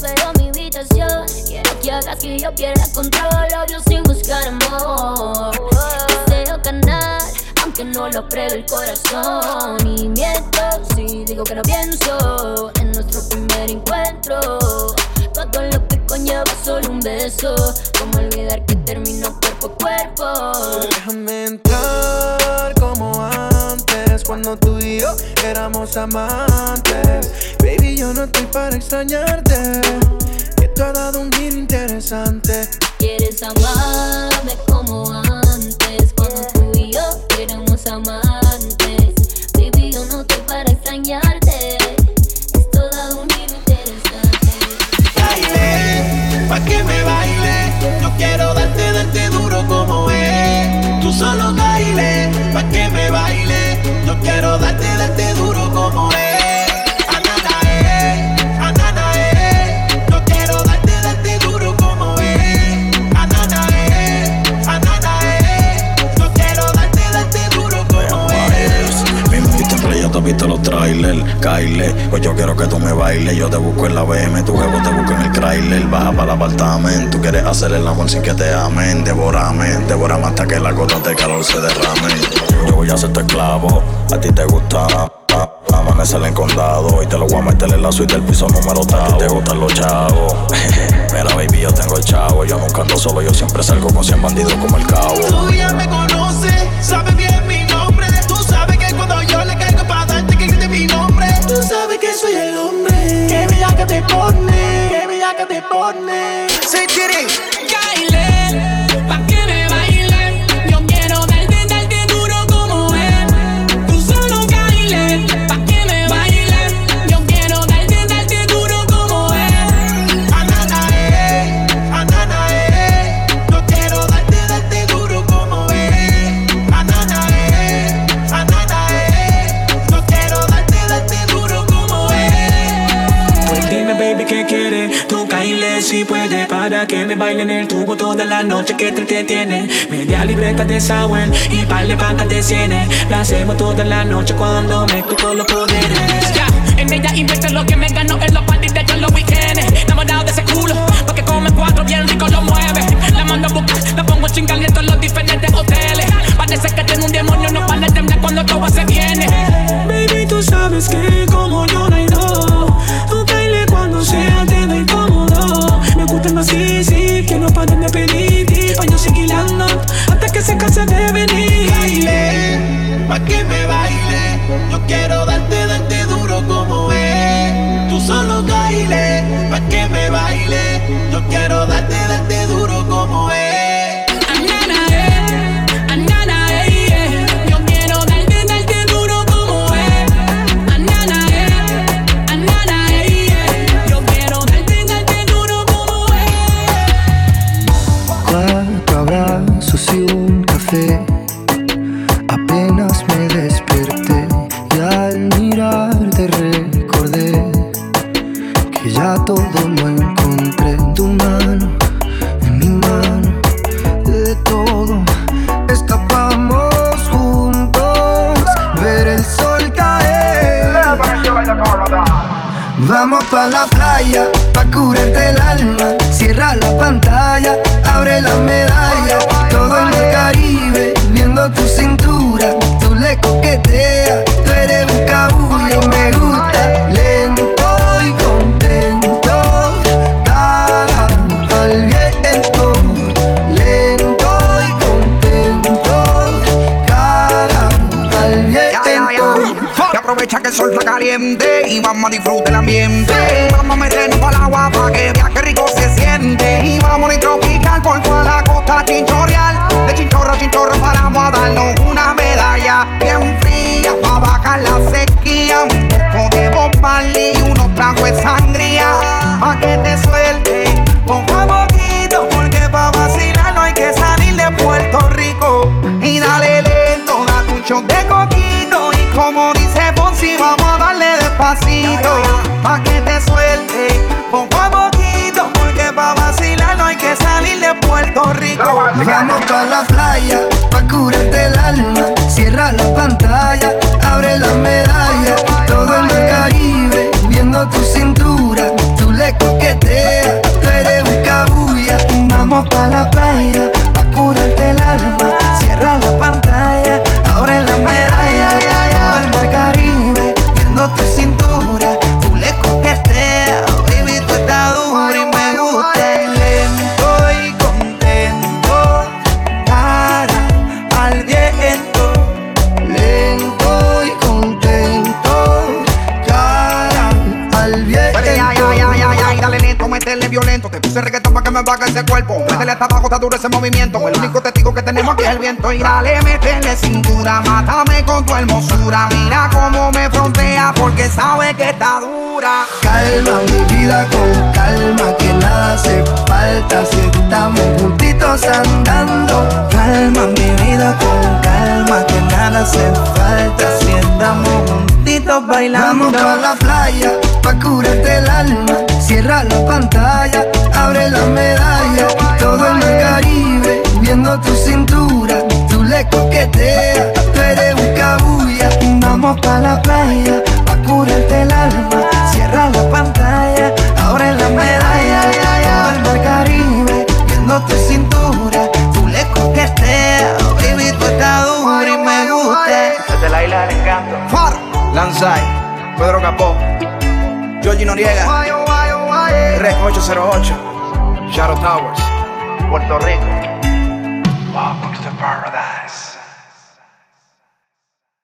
En mi habitación. Quiero que hagas que yo pierda control. Odio sin buscar amor. Deseo ganar, aunque no lo apruebe el corazón. Y miento si digo que no pienso en nuestro primer encuentro. Todo lo que conlleva solo un beso. Como olvidar que terminó cuerpo a cuerpo. Déjame entrar como antes, cuando tú y yo éramos amantes. Baby, yo no estoy para extrañarte. Que tú has dado un giro interesante. Quieres amarme como antes, cuando tú y yo éramos amantes. Baby, yo no estoy para extrañarte. Es toda un giro interesante. baile, pa' que me baile. Yo quiero darte, darte duro como es. Tú solo quiero darte, visto los trailers, Kyle. Pues yo quiero que tú me bailes. Yo te busco en la BM, tu jevo te busco en el trailer. Baja para el apartamento. Tú quieres hacer el amor sin que te amen. Devórame, devórame hasta que las gotas de calor se derramen. Yo voy a ser tu esclavo, a ti te gusta. Amanecer en condado y te lo voy a meter en la suite del piso número tal. Te gustan los chavos. Mira, baby, yo tengo el chavo. Yo nunca ando solo, yo siempre salgo con 100 bandidos como el cabo. Tú ya me conoces, sabes bien mi soy el hombre. Que bella que te pone, que bella que te pone. Say Baile, que me baile en el tubo toda la noche que te entretiene. Media libreta de Sawen y par de bancas de cienes. La hacemos toda la noche cuando me toco los poderes. Ya, en ella invierte lo que me ganó en los parties de en los weekends. Enamorado de ese culo, porque come cuatro bien rico lo mueve. La mando a buscar, la pongo chingando en todos los diferentes hoteles. Parece que tiene un demonio, no para de temblar cuando todo se viene. Baby, tú sabes que como pa' que me baile. Yo quiero darte, darte duro como es. Tú solo baile, pa' que me baile. Yo quiero darte, darte R808, Shadow Towers, Puerto Rico.